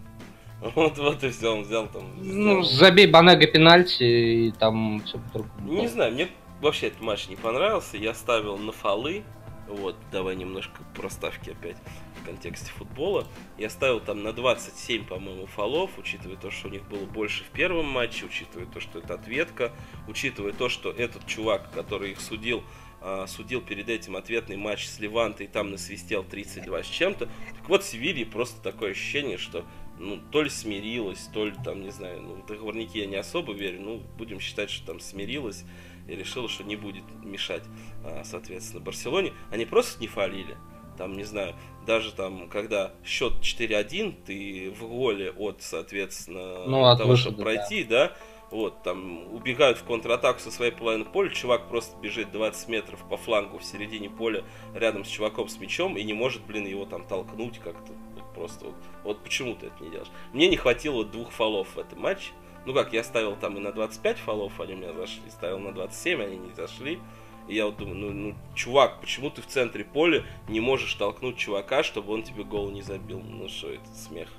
Вот, вот и все, он взял там. Ну, забей Банега пенальти и там все по-другому. Не знаю, мне вообще этот матч не понравился. Я ставил на фолы. Вот, давай немножко проставки опять в контексте футбола. Я ставил там на 27, по-моему, фолов, учитывая то, что у них было больше в первом матче, учитывая то, что это ответка, учитывая то, что этот чувак, который их судил, а, судил перед этим ответный матч с Левантой, и там насвистел 32 с чем-то. Так вот, Севильи просто такое ощущение, что ну, то ли смирилась, то ли там, не знаю, ну, в договорники я не особо верю, ну, будем считать, что там смирилась и решила, что не будет мешать, а, соответственно, Барселоне. Они просто не фалили. Там, не знаю, даже там, когда счет 4-1, ты в голе от, соответственно, ну, от того, выхода, чтобы пройти, да, да вот, там, убегают в контратаку со своей половины поля, чувак просто бежит 20 метров по флангу в середине поля рядом с чуваком с мячом и не может, блин, его там толкнуть как-то. Вот просто вот, вот почему ты это не делаешь? Мне не хватило двух фолов в этом матче. Ну как, я ставил там и на 25 фолов, они у меня зашли, ставил на 27, они не зашли. И я вот думаю, ну, ну, чувак, почему ты в центре поля не можешь толкнуть чувака, чтобы он тебе гол не забил? Ну что, это смех.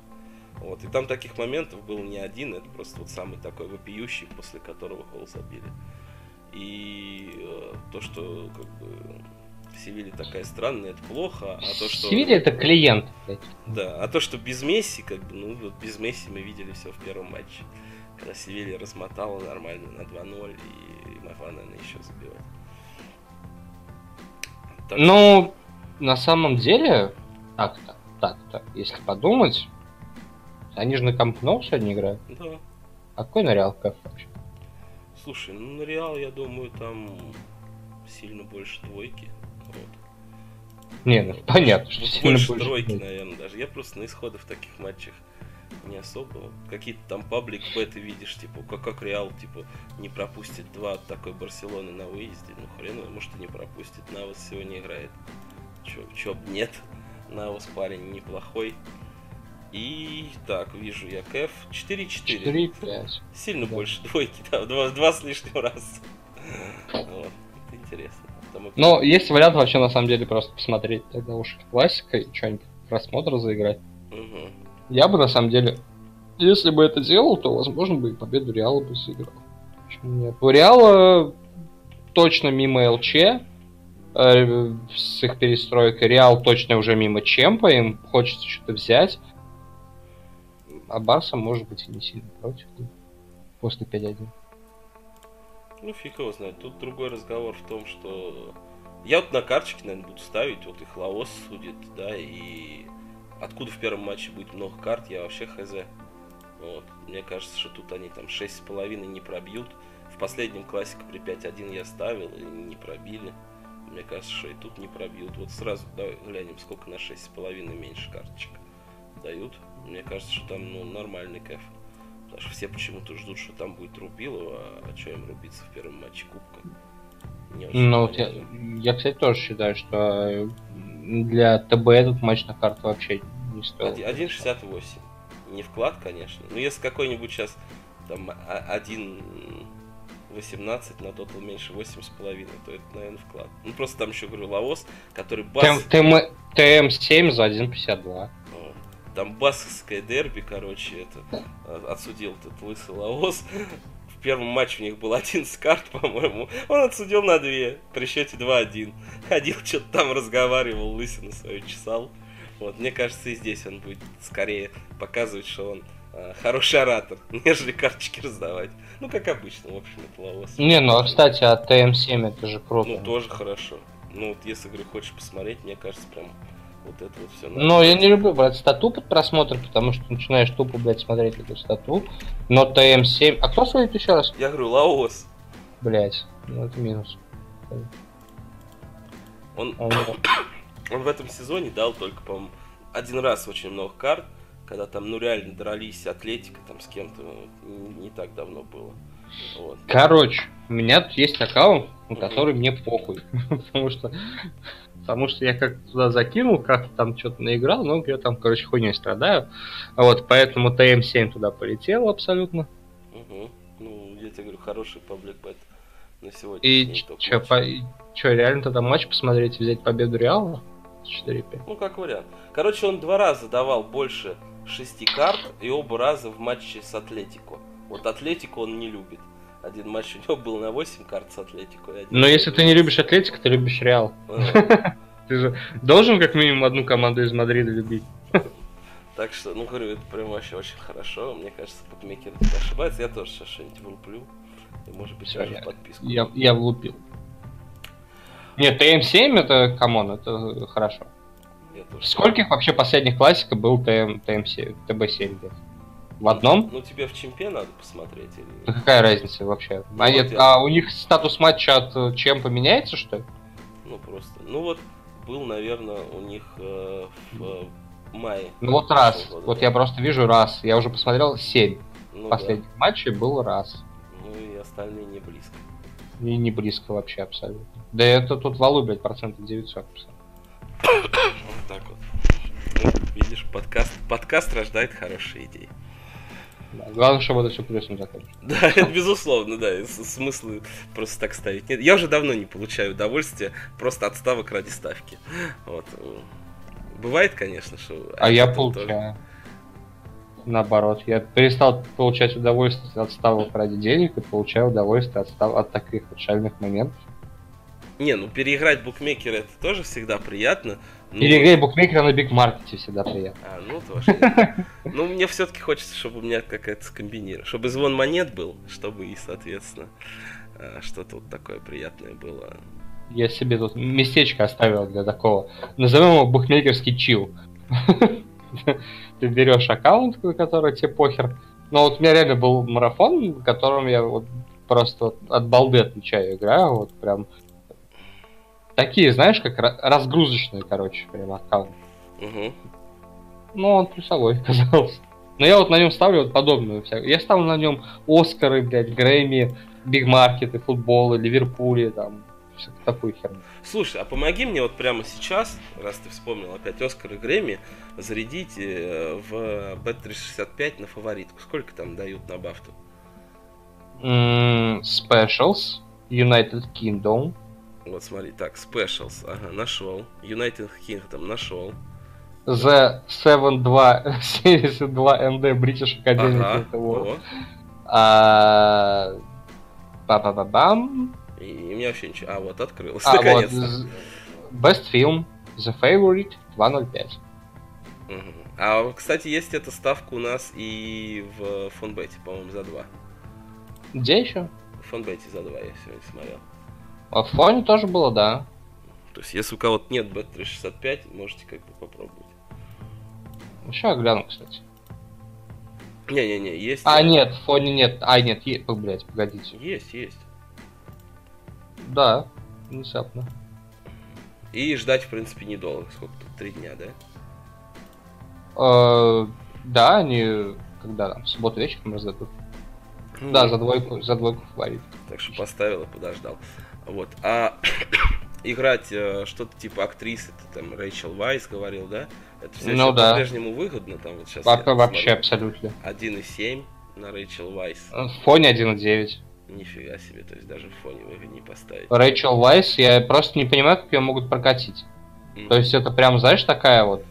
Вот. И там таких моментов был не один, это просто вот самый такой вопиющий, после которого гол забили. И э, то, что как бы Севилья такая странная, это плохо, а то, что... Севилья это клиент. Да, а то, что без Месси, как бы, ну, вот без Месси мы видели все в первом матче. Когда Севилья размотала нормально на 2-0 и могла, наверное, еще забивать. Так ну, на самом деле, так-то, так-то, если подумать, они же на Камп Ноу сегодня играют? Да. А какой на Реал Кэф вообще? Слушай, ну на Реал, я думаю, там сильно больше двойки. Вот. Не, ну понятно, что сильно больше, больше тройки, двойки. наверное, даже. Я просто на исходах в таких матчах не особо. Какие-то там паблик беты видишь, типа, как, как Реал, типа, не пропустит два от такой Барселоны на выезде. Ну хрен может и не пропустит. Навас сегодня играет. Чё, чё нет. Навас парень неплохой. И так, вижу я Кэф 4-4. 4-5. Сильно да. больше двойки, да, два, два с лишним раз. Вот, интересно. Но есть вариант вообще на самом деле просто посмотреть тогда уж классика и что-нибудь просмотр заиграть. Угу. Я бы на самом деле, если бы это делал, то возможно бы и победу Реала бы сыграл. Почему нет? У Реала точно мимо ЛЧ, э, с их перестройкой. Реал точно уже мимо Чемпа, им хочется что-то взять. А Барса, может быть, и не сильно против после 5-1. Ну, фиг его знает. Тут другой разговор в том, что я вот на карточке, наверное, буду ставить, вот их Лаос судит, да, и откуда в первом матче будет много карт, я вообще хз. Вот. Мне кажется, что тут они там 6,5 не пробьют. В последнем классике при 5-1 я ставил и не пробили. Мне кажется, что и тут не пробьют. Вот сразу давай глянем, сколько на 6,5 меньше карточек дают. Мне кажется, что там ну, нормальный кэф. Потому что все почему-то ждут, что там будет Рубилова, а что им рубиться в первом матче Кубка? Ну, вот я, я, кстати, тоже считаю, что для ТБ этот матч на карту вообще не стоил. 1.68. Не вклад, конечно. Но если какой-нибудь сейчас там 1 18 на тотал меньше 8,5, то это, наверное, вклад. Ну, просто там еще, говорю, Лаос, который бас... ТМ-7 за 1,52. Там баскское дерби, короче, это а, отсудил этот лысый Лаос. В первом матче у них был один карт, по-моему. Он отсудил на две, при счете 2-1. Ходил, что-то там разговаривал, лысину свою чесал. Вот, мне кажется, и здесь он будет скорее показывать, что он Э, хороший оратор, нежели карточки раздавать. Ну, как обычно, в общем, это лавос. Не, ну, а, кстати, а ТМ7 это же круто. Ну, тоже хорошо. Ну, вот если, говорю, хочешь посмотреть, мне кажется, прям вот это вот все. Ну, я не люблю брать стату под просмотр, потому что начинаешь тупо, блядь, смотреть эту стату. Но ТМ7... А кто судит еще раз? Я говорю, Лаос. Блять, ну это минус. Он, он, он в этом сезоне дал только, по-моему, один раз очень много карт когда там, ну, реально дрались Атлетика там с кем-то, не, не так давно было. Вот. Короче, у меня тут есть аккаунт, на который мне похуй. потому что потому что я как туда закинул, как там что-то наиграл, но я там, короче, хуйней страдаю. Вот, поэтому ТМ7 туда полетел абсолютно. Угу. Ну, я тебе говорю, хороший паблик бет на сегодня. И что, по... Чё, реально тогда матч посмотреть, взять победу Реала? 4-5. Ну, как вариант. Короче, он два раза давал больше шести карт и оба раза в матче с Атлетико. Вот Атлетико он не любит. Один матч у него был на 8 карт с Атлетико. Но если ты не любишь Атлетико, ты любишь Реал. Ты же должен как минимум одну команду из Мадрида любить. Так что, ну, говорю, это прям вообще очень хорошо. Мне кажется, букмекер ошибается. Я тоже сейчас что-нибудь влуплю. И, может быть, даже подписку. Я, я влупил. Нет, ТМ7 это, come on, это хорошо. Скольких вообще последних классика был ТМ, ТМ7, ТБ7 где В одном? Ну, тебе в чемпе надо посмотреть. Или... Да какая разница вообще? Ну, а, вот нет, я... а у них статус матча от э, чем поменяется, что ли? Ну, просто. Ну, вот был, наверное, у них э, в э, мае. Ну, вот раз. Года. Вот я просто вижу раз. Я уже посмотрел 7 ну, последних да. матчей, был раз. Ну, и остальные не близко. И не близко вообще абсолютно. Да это тут валу, блядь, процентов 900. Вот так вот. Ну, видишь, подкаст, подкаст рождает хорошие идеи. Да, главное, чтобы это все плюсом закончилось. Да, это безусловно, да. Смысла просто так ставить нет. Я уже давно не получаю удовольствия просто от ставок ради ставки. Вот. Бывает, конечно, что... А я получаю. Тоже... Наоборот, я перестал получать удовольствие от ставок ради денег и получаю удовольствие от, став... от таких вот шальных моментов. Не, ну переиграть букмекера это тоже всегда приятно. Но... Переиграть букмекера на бигмаркете всегда приятно. А, ну тоже. Ну, мне все-таки хочется, чтобы у меня какая-то скомбинирована. Чтобы звон монет был, чтобы и, соответственно, а, что-то вот такое приятное было. Я себе тут местечко оставил для такого. Назовем его букмекерский чил. Ты берешь аккаунт, который тебе похер. Но вот у меня реально был марафон, в котором я вот просто вот от балды отвечаю играю, вот прям Такие, знаешь, как разгрузочные, короче, прям аккаунт. Угу. Ну, он плюсовой оказался. Но я вот на нем ставлю вот подобную всякую. Я ставлю на нем Оскары, блядь, Грэмми, Бигмаркеты, футболы, Ливерпули, там, такую херню. Слушай, а помоги мне вот прямо сейчас, раз ты вспомнил опять Оскар и Грэмми, зарядить э, в Bet365 на фаворитку. Сколько там дают на бафту? Mm, specials, United Kingdom, вот смотри, так, Specials, ага, нашел. United Kingdom нашел. The 7.2 72 ND British Academy ага, Award. А, Ба-ба-ба-бам. И, и у меня вообще ничего. А, вот открылось. А, вот, Best Film, The Favorite, 2.05. Угу. А, кстати, есть эта ставка у нас и в фонбете, по-моему, за 2. Где еще? В фонбете за 2 я сегодня смотрел. А в фоне тоже было, да. То есть, если у кого-то нет Bet365, можете как бы попробовать. Сейчас гляну, кстати. Не-не-не, есть. А, нет, в фоне нет. А, нет, есть, блядь, погодите. Есть, есть. Да, внезапно. И ждать, в принципе, недолго. Сколько тут? Три дня, да? Э, да, они когда там, в субботу вечером раздадут. Ну, да, за двойку, за двойку фаворит. Так что поставил и подождал. Вот. А играть э, что-то типа актрисы, ты там Рэйчел Вайс говорил, да? Это все ну, да. по-прежнему выгодно, там вот сейчас. Во- вообще абсолютно. 1,7 на Рэйчел Вайс. В фоне 1,9. Нифига себе, то есть даже в фоне не поставить. Рэйчел Вайс, я просто не понимаю, как ее могут прокатить. Mm. То есть это прям, знаешь, такая вот.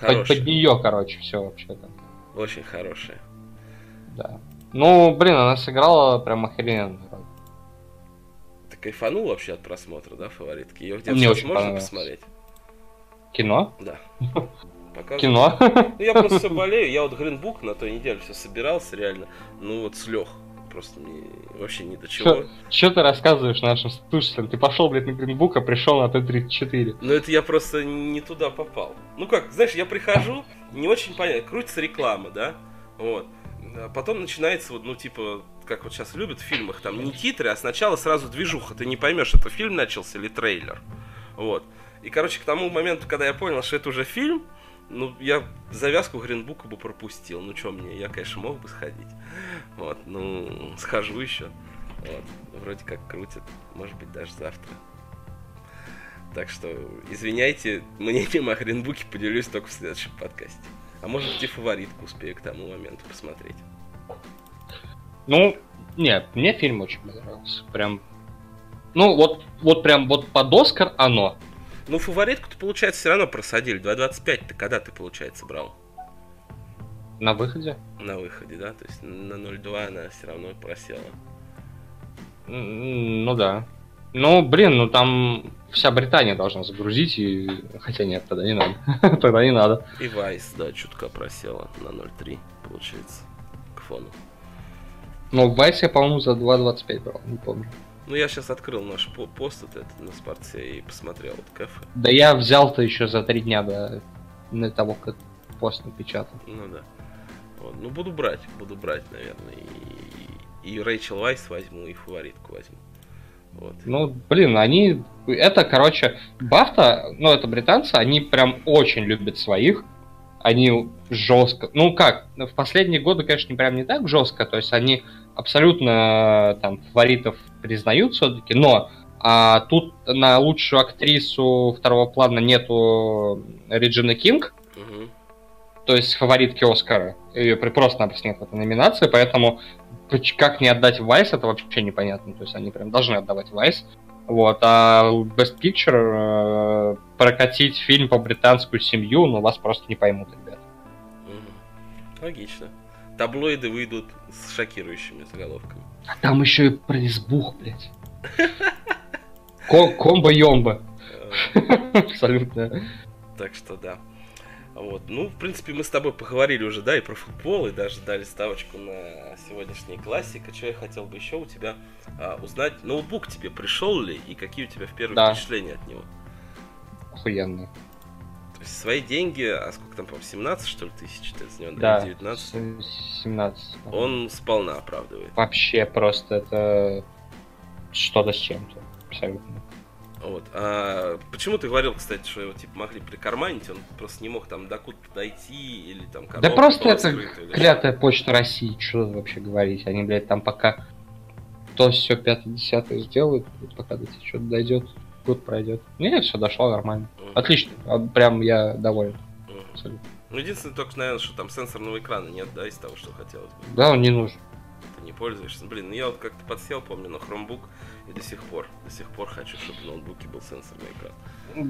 Под, под нее, короче, все вообще там. Очень хорошая. Да. Ну, блин, она сыграла прям охрененно. Кайфанул вообще от просмотра, да, фаворитки? Ее где-то Мне очень можно посмотреть? Кино? Да. Кино? Ну, я просто все болею. Я вот Гринбук на той неделе все собирался, реально. Ну, вот слег просто не, вообще ни до чего. Что ты рассказываешь нашим слушателям? Ты пошел, блядь, на Гринбук, а пришел на Т-34. Ну это я просто не туда попал. Ну как, знаешь, я прихожу, не очень понятно, крутится реклама, да? Вот. А потом начинается вот, ну, типа, как вот сейчас любят в фильмах, там не титры, а сначала сразу движуха. Ты не поймешь, это фильм начался или трейлер. Вот. И, короче, к тому моменту, когда я понял, что это уже фильм, ну, я завязку Гринбука бы пропустил. Ну, что мне, я, конечно, мог бы сходить. Вот, ну, схожу еще. Вот, вроде как крутят. Может быть, даже завтра. Так что, извиняйте, мнением о Гринбуке поделюсь только в следующем подкасте. А может и фаворитку успею к тому моменту посмотреть. Ну, нет, мне фильм очень понравился. Прям. Ну, вот, вот прям вот под Оскар оно. Ну, фаворитку-то, получается, все равно просадили. 2.25 ты когда ты, получается, брал? На выходе? На выходе, да? То есть на 0.2 она все равно просела. Ну да. Ну, блин, ну там вся Британия должна загрузить, и... хотя нет, тогда не надо. тогда не надо. И Вайс, да, чутка просела на 0.3, получается, к фону. Ну, Вайс я, по-моему, за 2.25 брал, не помню. Ну, я сейчас открыл наш пост вот этот на спорте и посмотрел вот кафе. Да я взял-то еще за три дня до, до того, как пост напечатал. Ну да. Вот. Ну, буду брать, буду брать, наверное. И, и Рэйчел Вайс возьму, и фаворитку возьму. Вот. Ну, блин, они... Это, короче, Бафта, ну, это британцы, они прям очень любят своих. Они жестко... Ну, как, в последние годы, конечно, прям не так жестко. То есть они абсолютно там фаворитов признают все-таки, но а тут на лучшую актрису второго плана нету Реджины Кинг, угу. то есть фаворитки Оскара. Ее просто-напросто нет в этой номинации, поэтому как не отдать Вайс, это вообще непонятно. То есть они прям должны отдавать Вайс. Вот, а Best Picture э, прокатить фильм по британскую семью, ну вас просто не поймут, ребят. Угу. Логично таблоиды выйдут с шокирующими заголовками. А там еще и про избух, блядь. Комбо-йомбо. Абсолютно. Так что да. Вот. Ну, в принципе, мы с тобой поговорили уже, да, и про футбол, и даже дали ставочку на сегодняшний классик. А что я хотел бы еще у тебя а, узнать, ноутбук тебе пришел ли, и какие у тебя в первые да. впечатления от него? Охуенно есть свои деньги, а сколько там, по-моему, 17, что ли, тысяч ты с него, да, 19? 17. Он сполна оправдывает. Вообще просто это что-то с чем-то, абсолютно. Вот. А почему ты говорил, кстати, что его типа могли прикарманить, он просто не мог там докуда дойти или там Да просто это клятая что? почта России, что вообще говорить. Они, блядь, там пока то все пятое, десятое сделают, пока до тебя что-то дойдет год пройдет. Нет, все дошло нормально. Mm. Отлично. Прям я доволен. Mm. Абсолютно. Ну, единственное, только, наверное, что там сенсорного экрана нет, да, из того, что хотелось бы. Да, он не нужен. Не пользуешься. Блин, ну я вот как-то подсел, помню, на Chromebook и до сих пор, до сих пор хочу, чтобы в ноутбуке был сенсорный экран.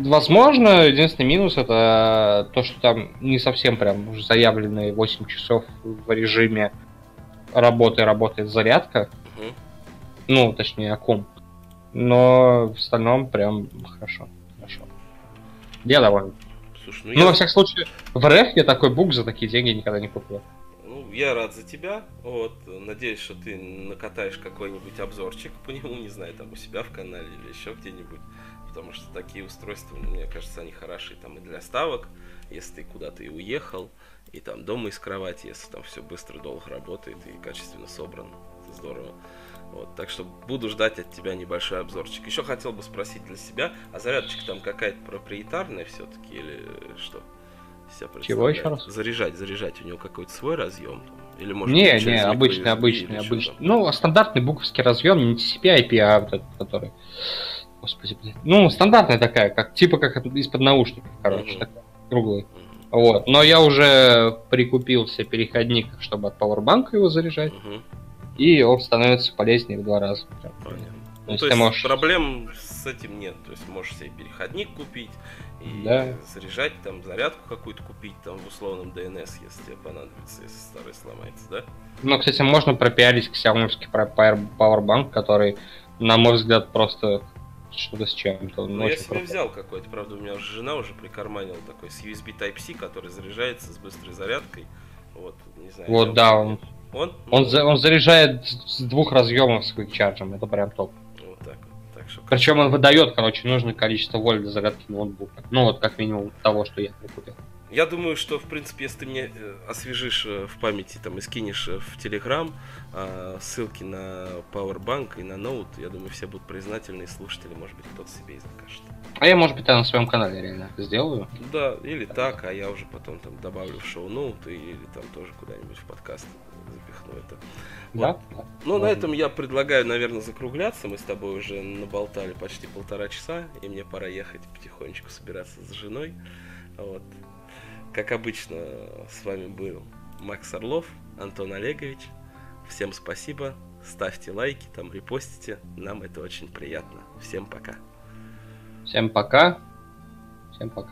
Возможно, единственный минус это то, что там не совсем прям уже заявленные 8 часов в режиме работы работает зарядка. Угу. Ну, точнее, аккум. Но в остальном прям хорошо. Хорошо. Я доволен. Слушай, ну, ну я... во всяком случае, в РФ я такой бук за такие деньги никогда не купил. Я рад за тебя. Вот. Надеюсь, что ты накатаешь какой-нибудь обзорчик по нему, не знаю, там у себя в канале или еще где-нибудь. Потому что такие устройства, мне кажется, они хороши там и для ставок, если ты куда-то и уехал, и там дома из кровати, если там все быстро, долго работает и качественно собрано. Это здорово. Вот, так что буду ждать от тебя небольшой обзорчик. Еще хотел бы спросить для себя, а зарядочка там какая-то проприетарная все-таки или что? Себя Чего еще раз? Заряжать, заряжать. У него какой-то свой разъем. Или может не, не, обычный, microSD обычный, обычный. Ну, стандартный буковский разъем, не TCP IP, а вот этот, который. Господи, блин. Ну, стандартная такая, как типа как из-под наушников, короче, Мгм. такая, круглый. Мгм. Вот. Но я уже прикупил себе переходник, чтобы от пауэрбанка его заряжать, Мгм. и он становится полезнее в два раза. Прям. Понятно. То Ну, есть то есть можешь- проблем с этим нет. То есть можешь себе переходник купить и Да. заряжать, там зарядку какую-то купить там в условном DNS, если тебе понадобится, если старый сломается, да? Ну, кстати, можно пропиарить Xiaomi Powerbank, который, на мой взгляд, просто что-то с чем-то. Ну, я себе крутой. взял какой-то, правда, у меня уже жена уже прикарманила такой с USB Type-C, который заряжается с быстрой зарядкой. Вот, не знаю. Вот, да, он-. Он? Он, Ну, за- он заряжает с с двух разъемов с квикчарджем, это прям топ. Причем он выдает, короче, нужное количество вольт для зарядки ноутбука. Ну, вот как минимум того, что я прикупил. Я думаю, что, в принципе, если ты мне э, освежишь э, в памяти там и скинешь э, в Телеграм э, ссылки на Powerbank и на ноут, я думаю, все будут признательны, и слушатели, может быть, кто-то себе и закажет. А я, может быть, я на своем канале реально сделаю. Да, или так, а я уже потом там добавлю в шоу-ноут или там тоже куда-нибудь в подкаст запихну это. Да? Ну, на этом я предлагаю, наверное, закругляться. Мы с тобой уже наболтали почти полтора часа, и мне пора ехать потихонечку собираться с женой. Вот. Как обычно, с вами был Макс Орлов, Антон Олегович. Всем спасибо. Ставьте лайки, там репостите. Нам это очень приятно. Всем пока. Всем пока. Всем пока.